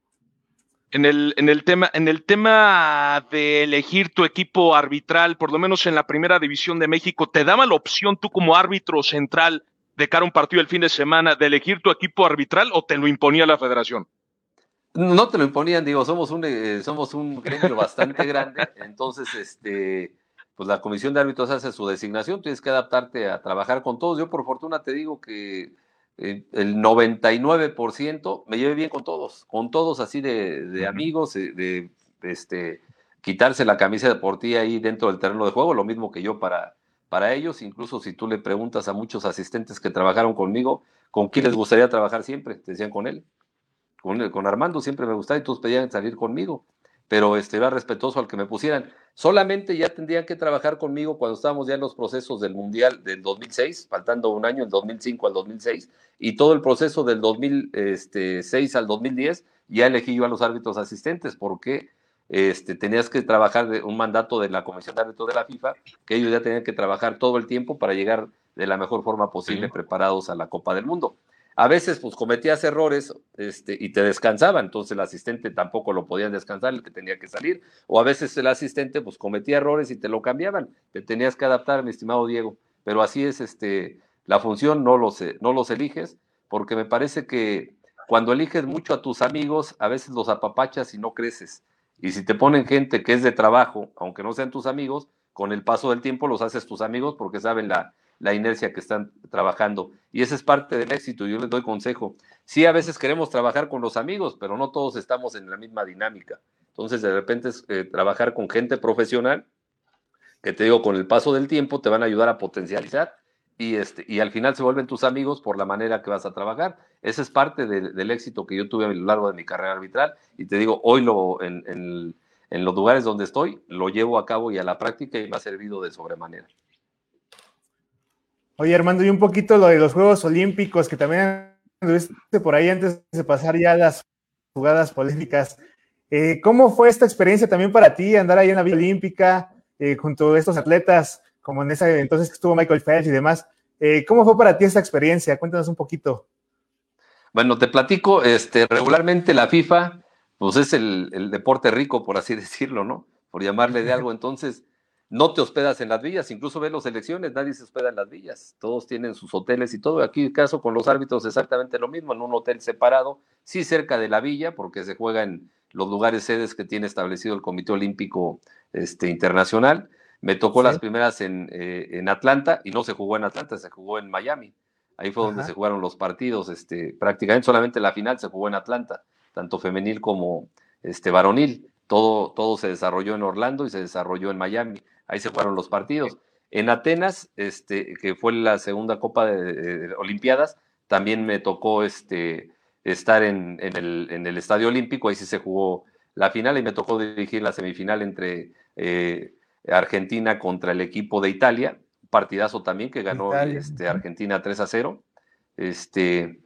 Speaker 5: en el, en el tema, en el tema de elegir tu equipo arbitral, por lo menos en la primera división de México, ¿te daba la opción tú como árbitro central de cara a un partido el fin de semana de elegir tu equipo arbitral o te lo imponía la federación?
Speaker 4: No te lo imponían, digo, somos un, eh, somos un gremio bastante grande, entonces, este, pues la comisión de árbitros hace su designación, tienes que adaptarte a trabajar con todos. Yo por fortuna te digo que eh, el 99% me lleve bien con todos, con todos así de, de amigos, eh, de, este, quitarse la camisa de por ti ahí dentro del terreno de juego, lo mismo que yo para, para ellos, incluso si tú le preguntas a muchos asistentes que trabajaron conmigo, ¿con quién les gustaría trabajar siempre? Te decían con él. Con, con Armando siempre me gustaba y todos pedían salir conmigo, pero este, era respetuoso al que me pusieran. Solamente ya tendrían que trabajar conmigo cuando estábamos ya en los procesos del Mundial del 2006, faltando un año, el 2005 al 2006, y todo el proceso del 2006 al 2010, ya elegí yo a los árbitros asistentes, porque este, tenías que trabajar de un mandato de la Comisión de Árbitros de la FIFA, que ellos ya tenían que trabajar todo el tiempo para llegar de la mejor forma posible preparados a la Copa del Mundo. A veces, pues cometías errores este, y te descansaba, entonces el asistente tampoco lo podían descansar, el que tenía que salir. O a veces el asistente, pues cometía errores y te lo cambiaban. Te tenías que adaptar, mi estimado Diego. Pero así es este, la función, no los, no los eliges, porque me parece que cuando eliges mucho a tus amigos, a veces los apapachas y no creces. Y si te ponen gente que es de trabajo, aunque no sean tus amigos, con el paso del tiempo los haces tus amigos porque saben la, la inercia que están trabajando. Y esa es parte del éxito. Yo les doy consejo. Sí, a veces queremos trabajar con los amigos, pero no todos estamos en la misma dinámica. Entonces, de repente, eh, trabajar con gente profesional, que te digo, con el paso del tiempo te van a ayudar a potencializar y, este, y al final se vuelven tus amigos por la manera que vas a trabajar. Esa es parte de, del éxito que yo tuve a lo largo de mi carrera arbitral. Y te digo, hoy lo, en, en, en los lugares donde estoy, lo llevo a cabo y a la práctica y me ha servido de sobremanera.
Speaker 2: Oye, Armando, y un poquito lo de los Juegos Olímpicos, que también estuviste por ahí antes de pasar ya las jugadas polémicas. Eh, ¿Cómo fue esta experiencia también para ti, andar ahí en la Vía Olímpica, eh, junto a estos atletas, como en ese entonces que estuvo Michael Phelps y demás? Eh, ¿Cómo fue para ti esta experiencia? Cuéntanos un poquito.
Speaker 4: Bueno, te platico, este, regularmente la FIFA, pues es el, el deporte rico, por así decirlo, ¿no? Por llamarle de algo. Entonces, no te hospedas en las villas, incluso ves las elecciones, nadie se hospeda en las villas, todos tienen sus hoteles y todo. Aquí el caso con los árbitros exactamente lo mismo, en un hotel separado, sí cerca de la villa, porque se juega en los lugares sedes que tiene establecido el Comité Olímpico este, Internacional. Me tocó sí. las primeras en, eh, en, Atlanta y no se jugó en Atlanta, se jugó en Miami. Ahí fue donde se jugaron los partidos. Este, prácticamente solamente la final se jugó en Atlanta, tanto femenil como este, varonil. Todo, todo se desarrolló en Orlando y se desarrolló en Miami. Ahí se jugaron los partidos. En Atenas, este, que fue la segunda Copa de, Olimpiadas, también me tocó este, estar en, el, Estadio Olímpico. Ahí sí se jugó la final y me tocó dirigir la semifinal entre eh, Argentina contra el equipo de Italia partidazo también que ganó este, Argentina 3 a 0. Este,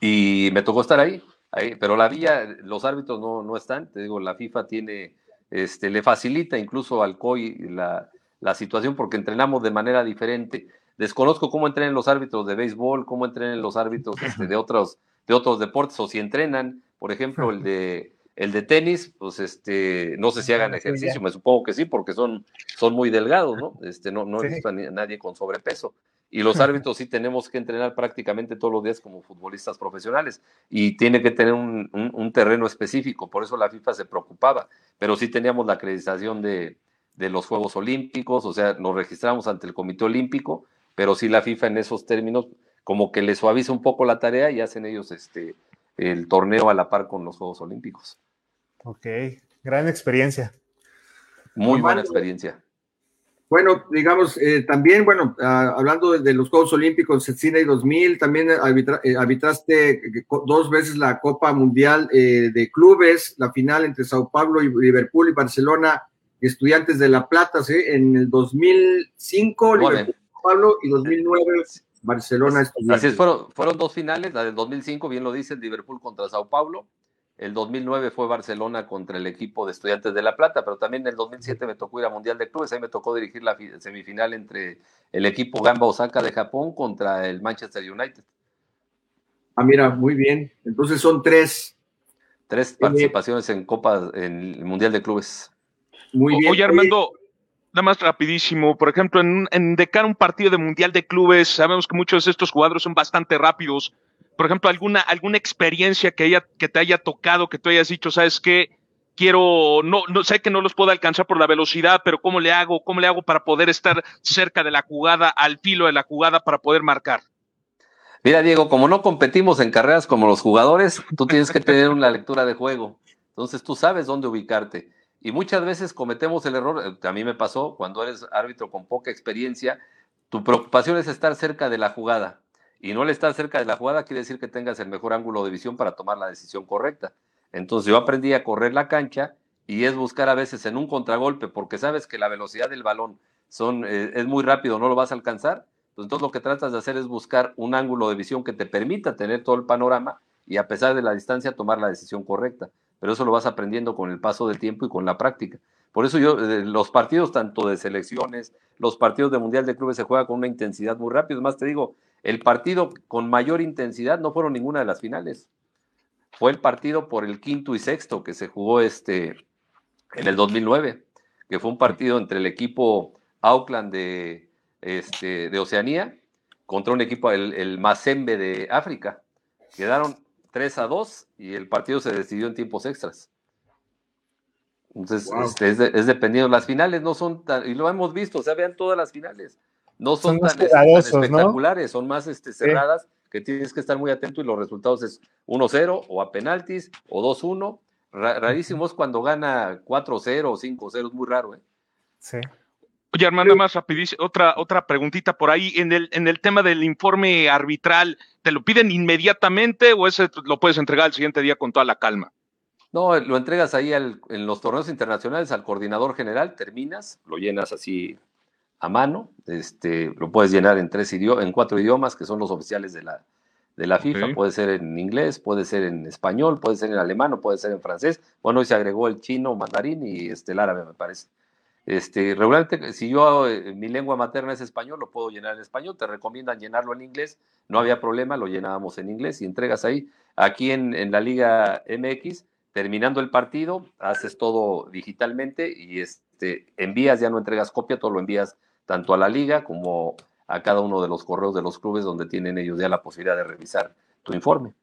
Speaker 4: y me tocó estar ahí, ahí pero la vía, los árbitros no, no están, te digo, la FIFA tiene, este, le facilita incluso al COI la, la situación porque entrenamos de manera diferente. Desconozco cómo entrenan los árbitros de béisbol, cómo entrenan los árbitros este, de, otros, de otros deportes, o si entrenan, por ejemplo, el de el de tenis, pues este, no sé si hagan ejercicio, me supongo que sí, porque son, son muy delgados, ¿no? Este, no, no he a nadie con sobrepeso. Y los árbitros sí tenemos que entrenar prácticamente todos los días como futbolistas profesionales y tiene que tener un, un, terreno específico, por eso la FIFA se preocupaba, pero sí teníamos la acreditación de, de los Juegos Olímpicos, o sea, nos registramos ante el Comité Olímpico, pero sí la FIFA en esos términos como que le suaviza un poco la tarea y hacen ellos este, el torneo a la par con los Juegos Olímpicos.
Speaker 2: Ok, gran experiencia.
Speaker 4: Muy buena experiencia.
Speaker 1: Bueno, digamos, eh, también, bueno, ah, hablando de, los Juegos Olímpicos, Sydney 2000, también eh, arbitraste dos veces la Copa Mundial eh, de Clubes, la final entre Sao Paulo y Liverpool y Barcelona, Estudiantes de La Plata, ¿sí? En el 2005, Liverpool, Sao Paulo, y 2009, Barcelona.
Speaker 4: Así es, fueron, fueron dos finales, la del 2005, bien lo dice, Liverpool contra Sao Paulo, el 2009 fue Barcelona contra el equipo de Estudiantes de La Plata, pero también en el 2007 me tocó ir a Mundial de Clubes, ahí me tocó dirigir la semifinal entre el equipo Gamba Osaka de Japón contra el Manchester United.
Speaker 1: Ah, mira, muy bien. Entonces son tres.
Speaker 4: Tres participaciones en Copa, en el Mundial de Clubes.
Speaker 5: Muy bien. Oye, Armando, nada más rapidísimo. Por ejemplo, en, en de cara a un partido de Mundial de Clubes, sabemos que muchos de estos jugadores son bastante rápidos por ejemplo, alguna, alguna experiencia que, haya, que te haya tocado, que tú hayas dicho, sabes qué, quiero, no, no sé que no los puedo alcanzar por la velocidad, pero ¿cómo le hago? ¿Cómo le hago para poder estar cerca de la jugada, al filo de la jugada, para poder marcar?
Speaker 4: Mira, Diego, como no competimos en carreras como los jugadores, tú tienes que tener una lectura de juego. Entonces tú sabes dónde ubicarte. Y muchas veces cometemos el error, eh, a mí me pasó, cuando eres árbitro con poca experiencia, tu preocupación es estar cerca de la jugada y no le estás cerca de la jugada, quiere decir que tengas el mejor ángulo de visión para tomar la decisión correcta. Entonces yo aprendí a correr la cancha y es buscar a veces en un contragolpe, porque sabes que la velocidad del balón son, eh, es muy rápido, no lo vas a alcanzar. Pues entonces lo que tratas de hacer es buscar un ángulo de visión que te permita tener todo el panorama y a pesar de la distancia tomar la decisión correcta. Pero eso lo vas aprendiendo con el paso del tiempo y con la práctica. Por eso yo, eh, los partidos tanto de selecciones, los partidos de Mundial de Clubes se juega con una intensidad muy rápida. Más te digo, el partido con mayor intensidad no fueron ninguna de las finales. Fue el partido por el quinto y sexto que se jugó este, en el 2009, que fue un partido entre el equipo Auckland de, este, de Oceanía contra un equipo, el, el Mazembe de África. Quedaron 3 a 2 y el partido se decidió en tiempos extras. Entonces, este, es, es, dependiendo. Las finales no son tan, y lo hemos visto, o sea, vean todas las finales no son, tan, espectaculares, son más este, cerradas, que tienes que estar muy atento y los resultados es 1-0 o a penaltis o 2-1. rarísimo es cuando gana 4-0 o 5-0, es muy raro. ¿eh?
Speaker 5: Sí. Oye, Armando, más rapidísimo, otra, otra preguntita por ahí. En el, en el tema del informe arbitral, ¿te lo piden inmediatamente o ese lo puedes entregar al siguiente día con toda la calma?
Speaker 4: No, lo entregas ahí en los torneos internacionales al coordinador general, terminas, lo llenas así a mano. Este, lo puedes llenar en, tres idiomas, en cuatro idiomas que son los oficiales de la, de la FIFA. Puede ser en inglés, puede ser en español, puede ser en alemán, puede ser en francés. Bueno, hoy se agregó el chino, mandarín y este, el árabe, me parece. Este, regularmente, si yo eh, mi lengua materna es español, lo puedo llenar en español. Te recomiendan llenarlo en inglés. No había problema, lo llenábamos en inglés y entregas ahí. Aquí en, en la Liga MX, terminando el partido, haces todo digitalmente y este, envías, ya no entregas copia, todo lo envías tanto a la liga como a cada uno de los correos de los clubes donde tienen ellos ya la posibilidad de revisar tu informe.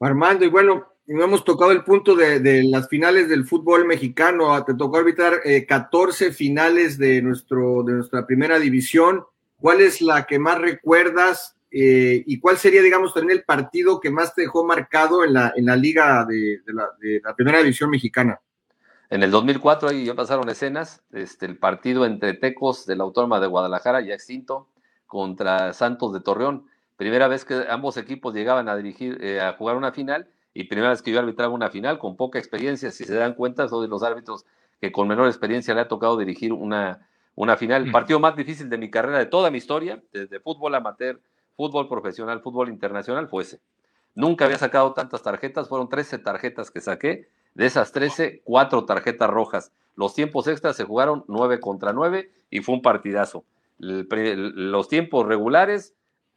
Speaker 1: Armando, y bueno, no hemos tocado el punto de, las finales del fútbol mexicano. Te tocó arbitrar 14 eh, finales de, nuestro, de nuestra primera división. ¿cuál es la que más recuerdas eh, y cuál sería, digamos, también el partido que más te dejó marcado en la, en la liga de, la, primera división mexicana?
Speaker 4: En el 2004 ahí ya pasaron escenas, este, el partido entre Tecos de la Autónoma de Guadalajara, ya extinto, contra Santos de Torreón. Primera vez que ambos equipos llegaban a dirigir, eh, a jugar una final y primera vez que yo arbitraba una final con poca experiencia. Si se dan cuenta, soy de los árbitros que con menor experiencia le ha tocado dirigir una, una final. El partido más difícil de mi carrera, de toda mi historia, desde fútbol amateur, fútbol profesional, fútbol internacional, fue ese. Nunca había sacado tantas tarjetas, fueron 13 tarjetas que saqué. De esas 13, cuatro tarjetas rojas. Los tiempos extras se jugaron 9 contra 9 y fue un partidazo. los tiempos regulares,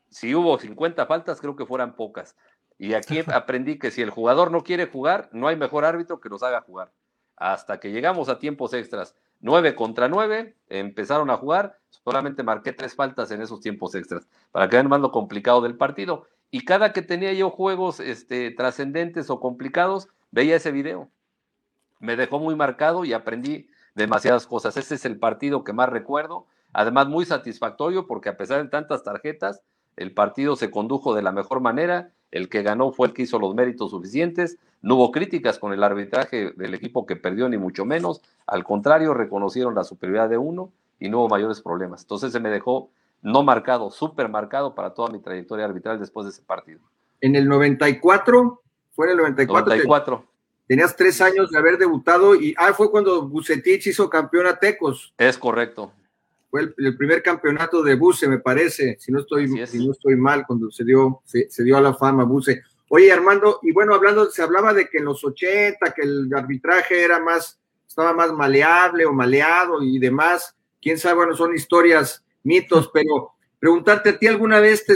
Speaker 4: si hubo 50 faltas, creo que fueran pocas. Y aquí aprendí que si el jugador no quiere jugar, no hay mejor árbitro que los haga jugar. Hasta que llegamos a tiempos extras, 9 contra 9, empezaron a jugar, solamente marqué tres faltas en esos tiempos extras, para que vean más lo complicado del partido. Y cada que tenía yo juegos este, trascendentes o complicados, veía ese video. Me dejó muy marcado y aprendí demasiadas cosas. Ese es el partido que más recuerdo. Además, muy satisfactorio porque a pesar de tantas tarjetas, el partido se condujo de la mejor manera. El que ganó fue el que hizo los méritos suficientes. No hubo críticas con el arbitraje del equipo que perdió, ni mucho menos. Al contrario, reconocieron la superioridad de uno y no hubo mayores problemas. Entonces se me dejó no marcado, súper marcado para toda mi trayectoria arbitral después de ese partido.
Speaker 1: En el 94, fue en el 94.
Speaker 4: 94.
Speaker 1: Tenías tres años de haber debutado y ah, fue cuando Bucetich hizo campeón a Tecos.
Speaker 4: Es correcto.
Speaker 1: Fue el, primer campeonato de Buce, me parece, si no estoy, si no estoy mal, cuando se dio, se, dio a la fama Buce. Oye, Armando, y bueno, hablando, se hablaba de que en los 80, que el arbitraje era más, estaba más maleable o maleado y demás. Quién sabe, bueno, son historias, mitos, pero preguntarte, ¿a ti alguna vez te,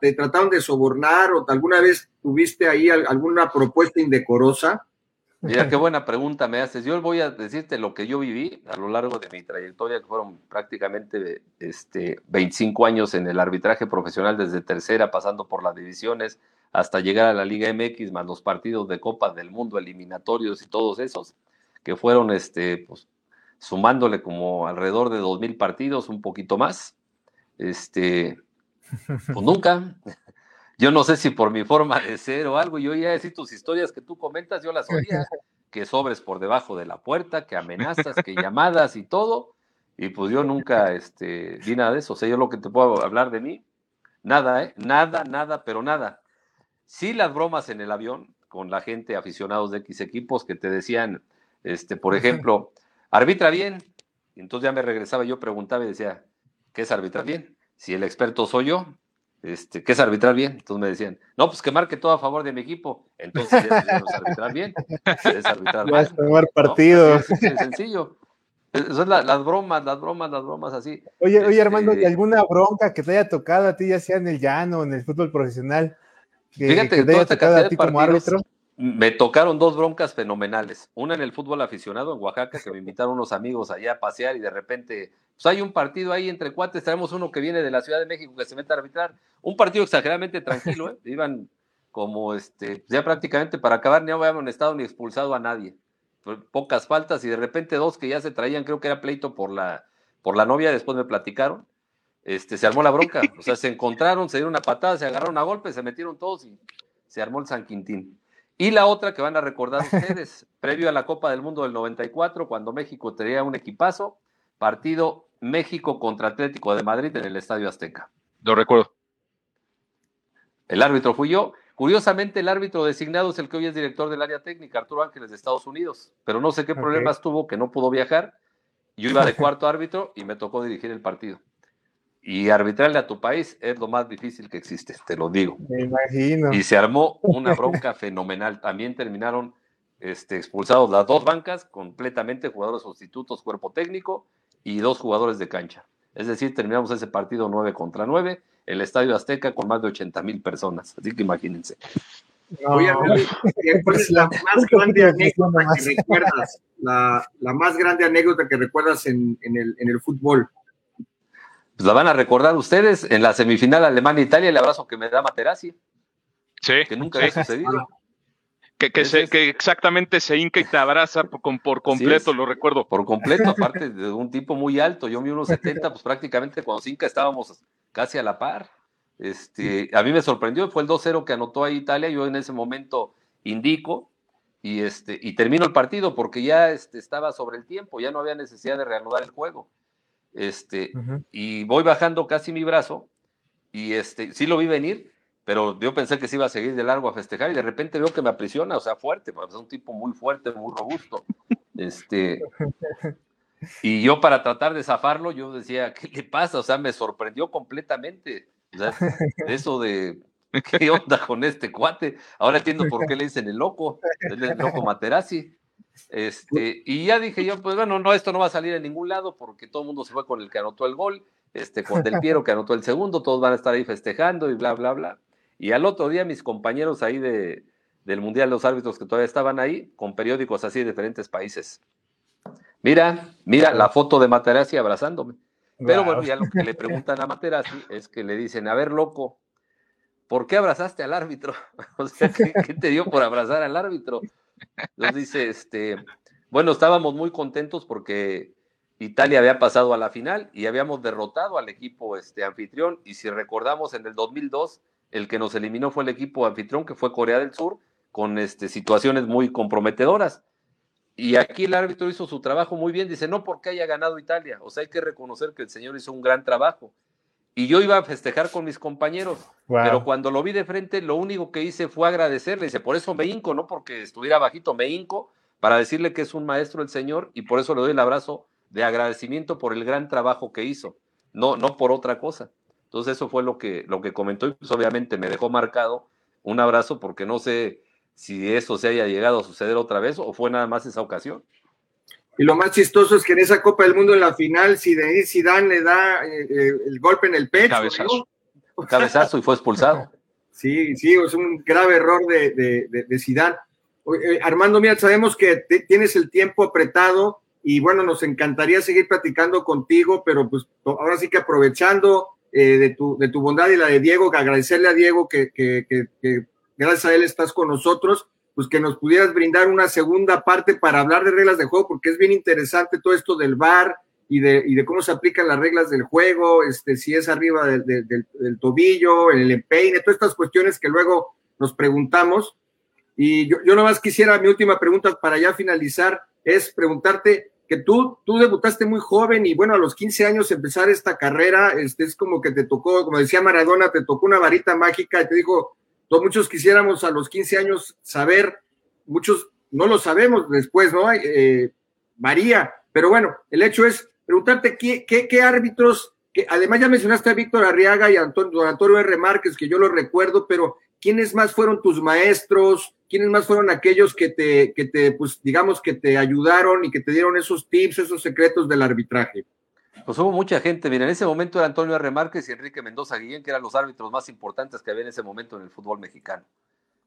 Speaker 1: te trataron de sobornar o alguna vez tuviste ahí alguna propuesta indecorosa?
Speaker 4: Mira, qué buena pregunta me haces. Yo voy a decirte lo que yo viví a lo largo de mi trayectoria, que fueron prácticamente este, 25 años en el arbitraje profesional, desde tercera, pasando por las divisiones, hasta llegar a la Liga MX, más los partidos de Copa del Mundo, eliminatorios y todos esos, que fueron este, pues, sumándole como alrededor de 2.000 partidos, un poquito más. Este, pues nunca, yo no sé si por mi forma de ser o algo, yo ya decir tus historias que tú comentas, yo las oía, que sobres por debajo de la puerta, que amenazas, que llamadas y todo, y pues yo nunca este, vi nada de eso, o sea, yo lo que te puedo hablar de mí, nada, ¿eh? Nada, nada, pero nada. Sí las bromas en el avión con la gente, aficionados de X equipos, que te decían, este, por ejemplo, arbitra bien, entonces ya me regresaba, yo preguntaba y decía, ¿qué es arbitrar bien? Si el experto soy yo, este, ¿qué es arbitrar bien? Entonces me decían, no, pues que marque todo a favor de mi equipo. Entonces es, arbitrar bien, es arbitrar mal.
Speaker 2: partido.
Speaker 4: es, sencillo. Son las bromas, las bromas, las bromas así.
Speaker 2: Oye, oye, Armando, ¿y este alguna bronca que te haya tocado a ti, ya sea en el llano, en el fútbol profesional?
Speaker 4: Fíjate, que te haya tocado a ti como árbitro me tocaron dos broncas fenomenales. Una en el fútbol aficionado en Oaxaca, que me invitaron unos amigos allá a pasear y de repente, pues hay un partido ahí entre cuates, traemos uno que viene de la Ciudad de México que se mete a arbitrar. Un partido exageradamente tranquilo, ¿eh? Iban como este, ya prácticamente para acabar, ni habían estado ni expulsado a nadie. Pocas faltas y de repente dos que ya se traían, creo que era pleito por la, por la novia, después me platicaron. Este, se armó la bronca, o sea, se encontraron, se dieron una patada, se agarraron a golpes, se metieron todos y se armó el San Quintín. Y la otra que van a recordar ustedes, previo a la Copa del Mundo del 94, cuando México tenía un equipazo, partido México contra Atlético de Madrid en el Estadio Azteca.
Speaker 5: Lo recuerdo.
Speaker 4: El árbitro fui yo. Curiosamente, el árbitro designado es el que hoy es director del área técnica, Arturo Ángeles, de Estados Unidos. Pero no sé qué problemas tuvo, que no pudo viajar. Yo iba de cuarto árbitro y me tocó dirigir el partido. Y arbitrarle a tu país es lo más difícil que existe, te lo digo.
Speaker 2: Me imagino.
Speaker 4: Y se armó una bronca fenomenal. También terminaron este, expulsados las dos bancas completamente, jugadores sustitutos, cuerpo técnico y dos jugadores de cancha. Es decir, terminamos ese partido 9 contra 9, el Estadio Azteca con más de 80 mil personas. Así que imagínense.
Speaker 1: Oye, ¿cuál es la más grande anécdota que recuerdas? La, más grande anécdota que recuerdas en, el, en el fútbol
Speaker 4: pues la van a recordar ustedes en la semifinal Alemania-Italia, el abrazo que me da Materazzi.
Speaker 5: Sí.
Speaker 4: Que nunca había sucedido.
Speaker 5: Que, que, exactamente se hinca y te abraza por, por completo, lo recuerdo.
Speaker 4: Por completo, aparte de un tipo muy alto, yo mi unos 70, pues prácticamente cuando se hinca estábamos casi a la par. Este, a mí me sorprendió, fue el 2-0 que anotó a Italia, yo en ese momento indico y, este, y termino el partido porque ya este, estaba sobre el tiempo, ya no había necesidad de reanudar el juego. Este, Y voy bajando casi mi brazo y este, sí lo vi venir, pero yo pensé que se iba a seguir de largo a festejar y de repente veo que me aprisiona, o sea, fuerte, pues, es un tipo muy fuerte, muy robusto. Este, y yo para tratar de zafarlo, yo decía, ¿qué le pasa? O sea, me sorprendió completamente. eso de, ¿qué onda con este cuate? Ahora entiendo por qué le dicen el loco, el loco Materazzi. Este, y ya dije yo, pues bueno, no, esto no va a salir en ningún lado porque todo el mundo se fue con el que anotó el gol, este, con Del Piero que anotó el segundo, todos van a estar ahí festejando y bla, bla, bla. Y al otro día mis compañeros ahí de, del Mundial, los árbitros que todavía estaban ahí, con periódicos así de diferentes países. Mira, mira la foto de Materazzi abrazándome. Pero bueno, ya lo que le preguntan a Materazzi es que le dicen, a ver, loco, ¿por qué abrazaste al árbitro? O sea, ¿qué, te dio por abrazar al árbitro? Nos dice, este, bueno, estábamos muy contentos porque Italia había pasado a la final y habíamos derrotado al equipo este, anfitrión. Y si recordamos, en el 2002 el que nos eliminó fue el equipo anfitrión, que fue Corea del Sur, con este, situaciones muy comprometedoras. Y aquí el árbitro hizo su trabajo muy bien, dice, no porque haya ganado Italia, o sea, hay que reconocer que el señor hizo un gran trabajo. Y yo iba a festejar con mis compañeros, pero cuando lo vi de frente, lo único que hice fue agradecerle, dice, por eso me hinco, no porque estuviera bajito, me hinco para decirle que es un maestro el señor y por eso le doy el abrazo de agradecimiento por el gran trabajo que hizo, no, no por otra cosa. Entonces eso fue lo que, lo que comentó y pues obviamente me dejó marcado un abrazo porque no sé si eso se haya llegado a suceder otra vez o fue nada más esa ocasión.
Speaker 1: Y lo más chistoso es que en esa Copa del Mundo en la final, Zidane le da eh, eh, el golpe en el pecho.
Speaker 4: Cabezazo. Cabezazo y fue expulsado.
Speaker 1: Sí, sí, es un grave error de, de, de, Zidane. Eh, Armando, mira, sabemos que tienes el tiempo apretado y bueno, nos encantaría seguir platicando contigo, pero pues ahora sí que aprovechando eh, de, tu, de tu bondad y la de Diego, que agradecerle a Diego que, que, que, gracias a él estás con nosotros, pues que nos pudieras brindar una segunda parte para hablar de reglas de juego, porque es bien interesante todo esto del VAR y de, y de cómo se aplican las reglas del juego, este, si es arriba del, del, tobillo, el empeine, todas estas cuestiones que luego nos preguntamos. Y yo, yo nomás quisiera, mi última pregunta para ya finalizar, es preguntarte, que tú, tú debutaste muy joven y bueno, a los 15 años empezar esta carrera, este, es como que te tocó, como decía Maradona, te tocó una varita mágica y te dijo, muchos quisiéramos a los 15 años saber, muchos no lo sabemos después, ¿no? Eh, varía, pero bueno, el hecho es preguntarte qué, qué, árbitros, que además ya mencionaste a Víctor Arriaga y a Antonio, Antonio R. Márquez, que yo lo recuerdo, pero ¿quiénes más fueron tus maestros? ¿Quiénes más fueron aquellos que te, que te, pues digamos, que te ayudaron y que te dieron esos tips, esos secretos del arbitraje?
Speaker 4: Pues hubo mucha gente. Mira, en ese momento era Antonio R. Márquez y Enrique Mendoza Guillén, que eran los árbitros más importantes que había en ese momento en el fútbol mexicano.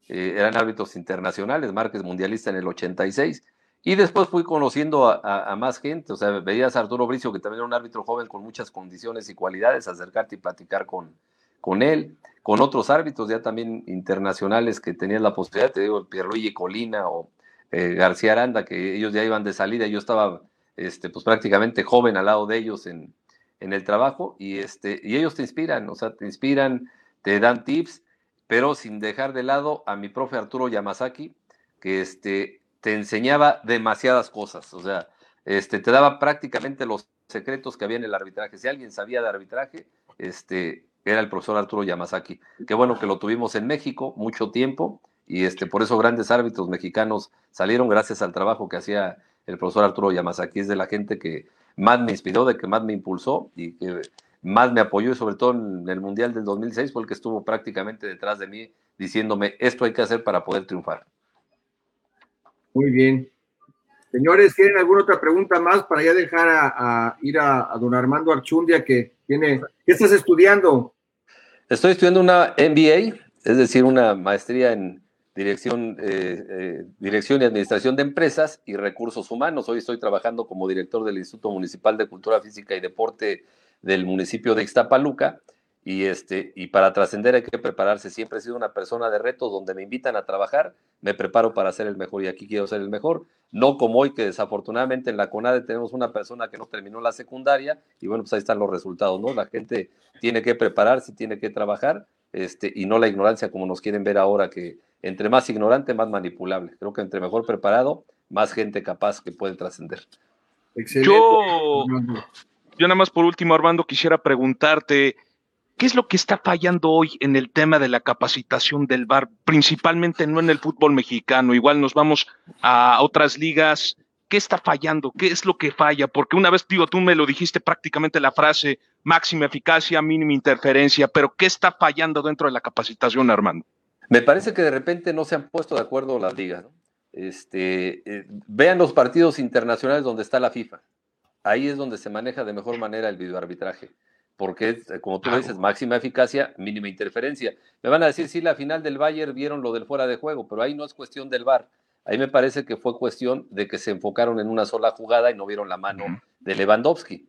Speaker 4: Eh, eran árbitros internacionales, Márquez mundialista en el 86. Y después fui conociendo a, más gente. O sea, veías a Arturo Bricio, que también era un árbitro joven con muchas condiciones y cualidades, acercarte y platicar con, con él, con otros árbitros ya también internacionales que tenían la posibilidad, te digo, Pierluigi Colina o eh, García Aranda, que ellos ya iban de salida, yo estaba este, pues prácticamente joven al lado de ellos en, el trabajo y, este, y ellos te inspiran, o sea, te inspiran, te dan tips, pero sin dejar de lado a mi profe Arturo Yamazaki, que este, te enseñaba demasiadas cosas, o sea, este, te daba prácticamente los secretos que había en el arbitraje. Si alguien sabía de arbitraje, este, era el profesor Arturo Yamazaki. Qué bueno que lo tuvimos en México mucho tiempo y por eso grandes árbitros mexicanos salieron gracias al trabajo que hacía el profesor Arturo Yamazaki. Es de la gente que más me inspiró, de que más me impulsó y que más me apoyó y sobre todo en el Mundial del 2006 fue el que estuvo prácticamente detrás de mí diciéndome esto hay que hacer para poder triunfar.
Speaker 1: Muy bien. Señores, ¿tienen alguna otra pregunta más para ya dejar a, ir a, don Armando Archundia que tiene... ¿Qué estás estudiando?
Speaker 4: Estoy estudiando una MBA, es decir, una maestría en dirección, eh, eh, dirección y administración de empresas y recursos humanos. Hoy estoy trabajando como director del Instituto Municipal de Cultura Física y Deporte del municipio de Ixtapaluca y, este, y para trascender hay que prepararse. Siempre he sido una persona de retos donde me invitan a trabajar, me preparo para ser el mejor y aquí quiero ser el mejor. No como hoy que desafortunadamente en la CONADE tenemos una persona que no terminó la secundaria y bueno, pues ahí están los resultados, ¿no? La gente tiene que prepararse, tiene que trabajar este, y no la ignorancia como nos quieren ver ahora, que entre más ignorante, más manipulable. Creo que entre mejor preparado, más gente capaz que puede trascender.
Speaker 5: Yo, yo nada más por último, Armando, quisiera preguntarte, ¿Qué es lo que está fallando hoy en el tema de la capacitación del VAR? Principalmente no en el fútbol mexicano, igual nos vamos a otras ligas. ¿Qué está fallando? ¿Qué es lo que falla? Porque una vez, digo, tú me lo dijiste prácticamente la frase máxima eficacia, mínima interferencia, pero ¿qué está fallando dentro de la capacitación, Armando?
Speaker 4: Me parece que de repente no se han puesto de acuerdo las ligas. Este, eh, vean los partidos internacionales donde está la FIFA. Ahí es donde se maneja de mejor manera el videoarbitraje porque eh, como tú dices, máxima eficacia, mínima interferencia. Me van a decir, sí, la final del Bayern vieron lo del fuera de juego, pero ahí no es cuestión del VAR. Ahí me parece que fue cuestión de que se enfocaron en una sola jugada y no vieron la mano de Lewandowski.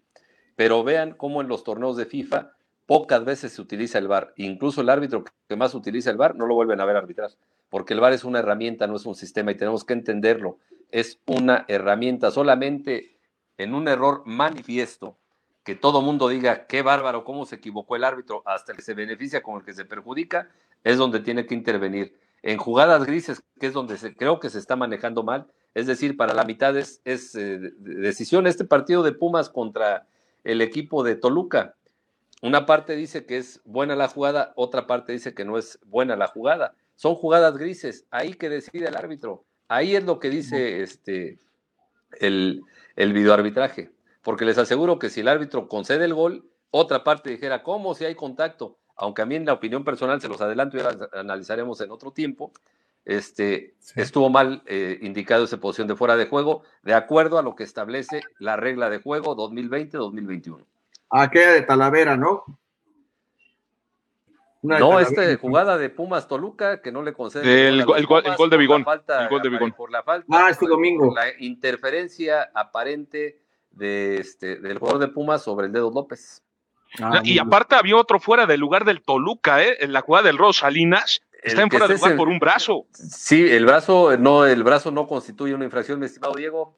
Speaker 4: Pero vean cómo en los torneos de FIFA pocas veces se utiliza el VAR. Incluso el árbitro que más utiliza el VAR no lo vuelven a ver arbitrar, porque el VAR es una herramienta, no es un sistema y tenemos que entenderlo. Es una herramienta. Solamente en un error manifiesto que todo mundo diga qué bárbaro, cómo se equivocó el árbitro, hasta que se beneficia con el que se perjudica, es donde tiene que intervenir. En jugadas grises, que es donde se, creo que se está manejando mal, es decir, para la mitad es, eh, decisión. Este partido de Pumas contra el equipo de Toluca, una parte dice que es buena la jugada, otra parte dice que no es buena la jugada. Son jugadas grises, ahí que decide el árbitro. Ahí es lo que dice este, el, el videoarbitraje porque les aseguro que si el árbitro concede el gol, otra parte dijera, ¿cómo si hay contacto? Aunque a mí en la opinión personal se los adelanto y ahora analizaremos en otro tiempo, este, estuvo mal eh, indicado esa posición de fuera de juego, de acuerdo a lo que establece la regla de juego 2020-2021.
Speaker 1: Aquella de Talavera, ¿no?
Speaker 4: no, esta jugada de Pumas Toluca que no le concede
Speaker 5: el, gol, de Bigón. el
Speaker 4: gol de Bigón. Por la falta,
Speaker 1: ah, este domingo.
Speaker 4: Por la interferencia aparente de este, del jugador de Pumas sobre el dedo López.
Speaker 5: Ah, y aparte había otro fuera del lugar del Toluca, ¿eh? en la jugada del Rosalinas. Está en fuera de lugar por un brazo.
Speaker 4: Sí, el brazo no, el brazo no constituye una infracción, mi estimado Diego.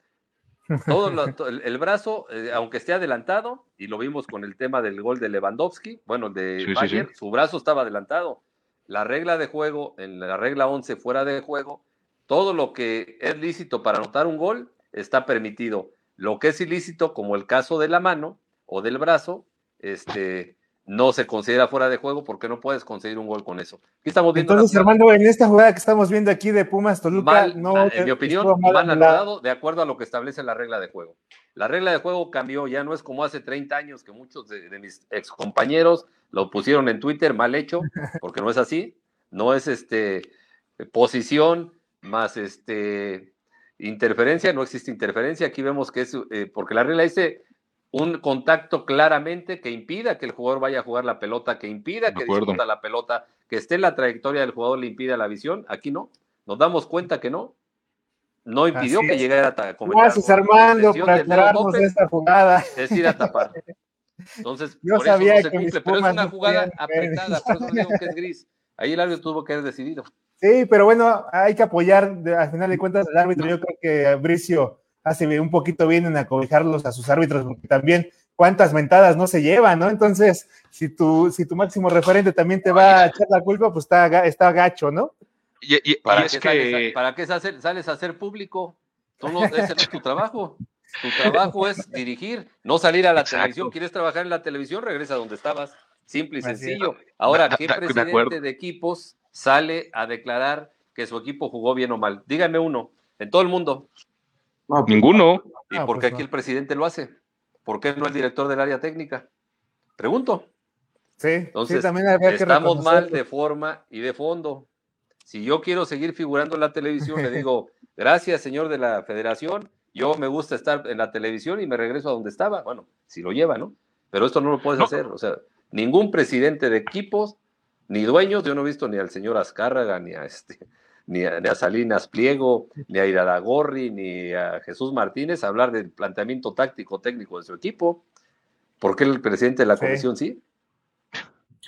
Speaker 4: Todo el, brazo, eh, aunque esté adelantado, y lo vimos con el tema del gol de Lewandowski, bueno, de su brazo estaba adelantado. La regla de juego, en la regla 11 fuera de juego, todo lo que es lícito para anotar un gol está permitido. Lo que es ilícito, como el caso de la mano o del brazo, este, no se considera fuera de juego porque no puedes conseguir un gol con eso.
Speaker 2: estamos viendo Entonces, Armando, en esta jugada que estamos viendo aquí de Pumas Toluca, no,
Speaker 4: en mi opinión, mal anulado de acuerdo a lo que establece la regla de juego. La regla de juego cambió, ya no es como hace 30 años que muchos de, de mis excompañeros lo pusieron en Twitter mal hecho, porque no es así. No es este posición más este Interferencia, no existe interferencia. Aquí vemos que es, eh, porque la regla dice un contacto claramente que impida que el jugador vaya a jugar la pelota, que impida que disputa la pelota, que esté en la trayectoria del jugador le impida la visión. Aquí no. Nos damos cuenta que no. No impidió que llegara a
Speaker 2: Gracias, Armando, por aclararnos esta jugada.
Speaker 4: Es ir a tapar. Entonces,
Speaker 2: Yo por sabía eso no se cumple,
Speaker 4: pero es una jugada apretada, por eso digo que es gris. Ahí el árbitro tuvo que haber decidido.
Speaker 2: Sí, pero bueno, hay que apoyar, al final de cuentas, al árbitro. Yo creo que Bricio hace un poquito bien en acobijarlos a sus árbitros, porque también cuántas mentadas no se llevan, ¿no? Entonces, si tu, si tu máximo referente también te va a echar la culpa, pues está, está gacho, ¿no?
Speaker 4: Y, ¿Para, qué sales, ¿Para qué sales a hacer público? No, ese es tu trabajo. Tu trabajo es dirigir, no salir a la televisión. ¿Quieres trabajar en la televisión? Regresa donde estabas. Simple y sencillo. Ahora, ¿qué presidente de equipos sale a declarar que su equipo jugó bien o mal. Díganme uno, en todo el mundo.
Speaker 5: Pues, Ninguno.
Speaker 4: ¿Y por qué pues aquí el presidente lo hace? ¿Por qué no el director del área técnica? Pregunto.
Speaker 2: Sí,
Speaker 4: Entonces, también estamos mal de forma y de fondo. Si yo quiero seguir figurando en la televisión, le digo, gracias, señor de la federación, yo me gusta estar en la televisión y me regreso a donde estaba. Bueno, si lo lleva, ¿no? Pero esto no lo puedes hacer. O sea, ningún presidente de equipos ni dueños, yo no he visto ni al señor Azcárraga, ni a este, ni a, Salinas Pliego, ni a Iraragorri, ni a Jesús Martínez hablar del planteamiento táctico técnico de su equipo. ¿Por qué el presidente de la comisión sí?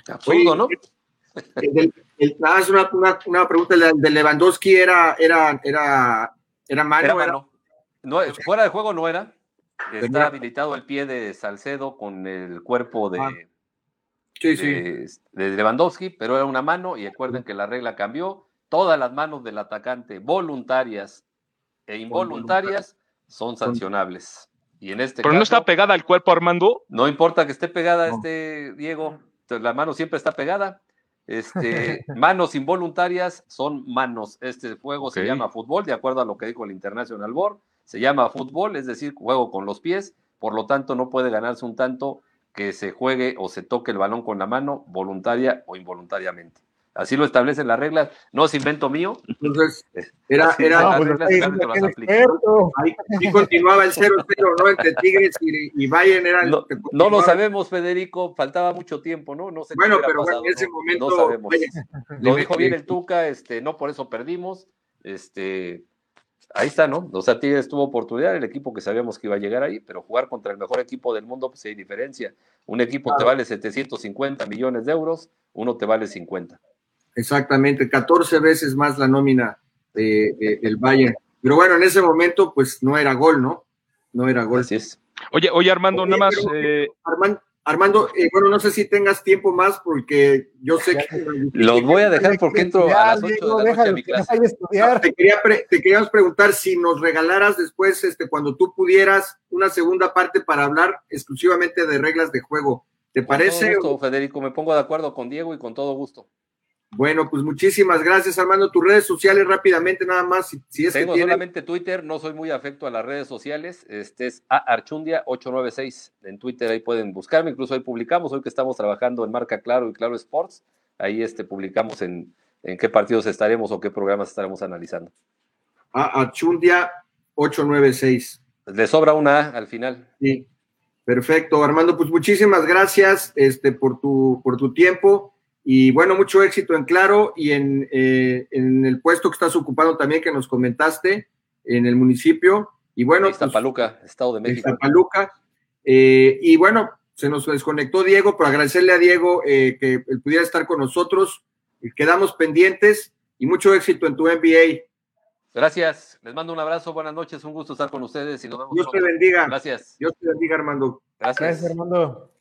Speaker 4: Absurdo, ¿no?
Speaker 1: El, ah, una, una, pregunta de Lewandowski era, era, era, era mano.
Speaker 4: No, fuera de juego no era. Está habilitado el pie de Salcedo con el cuerpo de,
Speaker 1: ah. sí, sí.
Speaker 4: de, Lewandowski, pero era una mano y recuerden que la regla cambió. Todas las manos del atacante, voluntarias e involuntarias, son sancionables. Y en este
Speaker 5: pero no está pegada al cuerpo, Armando.
Speaker 4: No importa que esté pegada, este Diego, la mano siempre está pegada. Este, manos involuntarias son manos. Este juego se llama fútbol, de acuerdo a lo que dijo el International Board. Se llama fútbol, es decir, juego con los pies. Por lo tanto, no puede ganarse un tanto que se juegue o se toque el balón con la mano, voluntaria o involuntariamente. Así lo establecen las reglas, no es invento mío.
Speaker 1: Entonces, era, era pues, ahí, continuaba el 0-0, ¿no? Entre Tigres y, Bayern eran.
Speaker 4: No, no, lo sabemos, Federico, faltaba mucho tiempo, ¿no? no sé
Speaker 1: bueno, pero en ese momento. No sabemos.
Speaker 4: lo dijo bien el Tuca, este, no por eso perdimos. Este, ahí está, ¿no? O sea, Tigres tuvo oportunidad, el equipo que sabíamos que iba a llegar ahí, pero jugar contra el mejor equipo del mundo, pues hay diferencia. Un equipo te vale 750 millones de euros, uno te vale 50.
Speaker 1: Exactamente, 14 veces más la nómina de, del Bayern. Pero bueno, en ese momento, pues no era gol, ¿no? No era gol.
Speaker 4: Así es.
Speaker 5: Oye, oye, Armando, nada más.
Speaker 1: Eh, Armando, eh, bueno, no sé si tengas tiempo más porque yo sé que...
Speaker 4: Los voy a dejar porque entro a las 8 de la noche a mi clase.
Speaker 1: te, quería te, queríamos preguntar si nos regalaras después, este, cuando tú pudieras, una segunda parte para hablar exclusivamente de reglas de juego. ¿Te parece?
Speaker 4: Gusto, Federico, me pongo de acuerdo con Diego y con todo gusto.
Speaker 1: Bueno, pues muchísimas gracias, Armando. Tus redes sociales rápidamente, nada más. Si, es
Speaker 4: Tengo solamente Twitter, no soy muy afecto a las redes sociales. Este es Archundia896 en Twitter, ahí pueden buscarme. Incluso ahí publicamos, hoy que estamos trabajando en Marca Claro y Claro Sports, ahí este, publicamos en, en qué partidos estaremos o qué programas estaremos analizando.
Speaker 1: Archundia896.
Speaker 4: Le sobra una A al final.
Speaker 1: Sí, perfecto. Armando, pues muchísimas gracias este, por, tu, por tu tiempo. Y bueno, mucho éxito en Claro y en, eh, en, el puesto que estás ocupando también que nos comentaste en el municipio. Y bueno,
Speaker 4: Iztapaluca, pues, Estado de México.
Speaker 1: Iztapaluca. Eh, y bueno, se nos desconectó Diego, pero agradecerle a Diego eh, que él pudiera estar con nosotros. Quedamos pendientes y mucho éxito en tu NBA.
Speaker 4: Gracias, les mando un abrazo, buenas noches, un gusto estar con ustedes y nos vemos.
Speaker 1: Dios te bendiga.
Speaker 4: Gracias.
Speaker 1: Dios te bendiga, Armando.
Speaker 4: Gracias,
Speaker 2: Gracias Armando.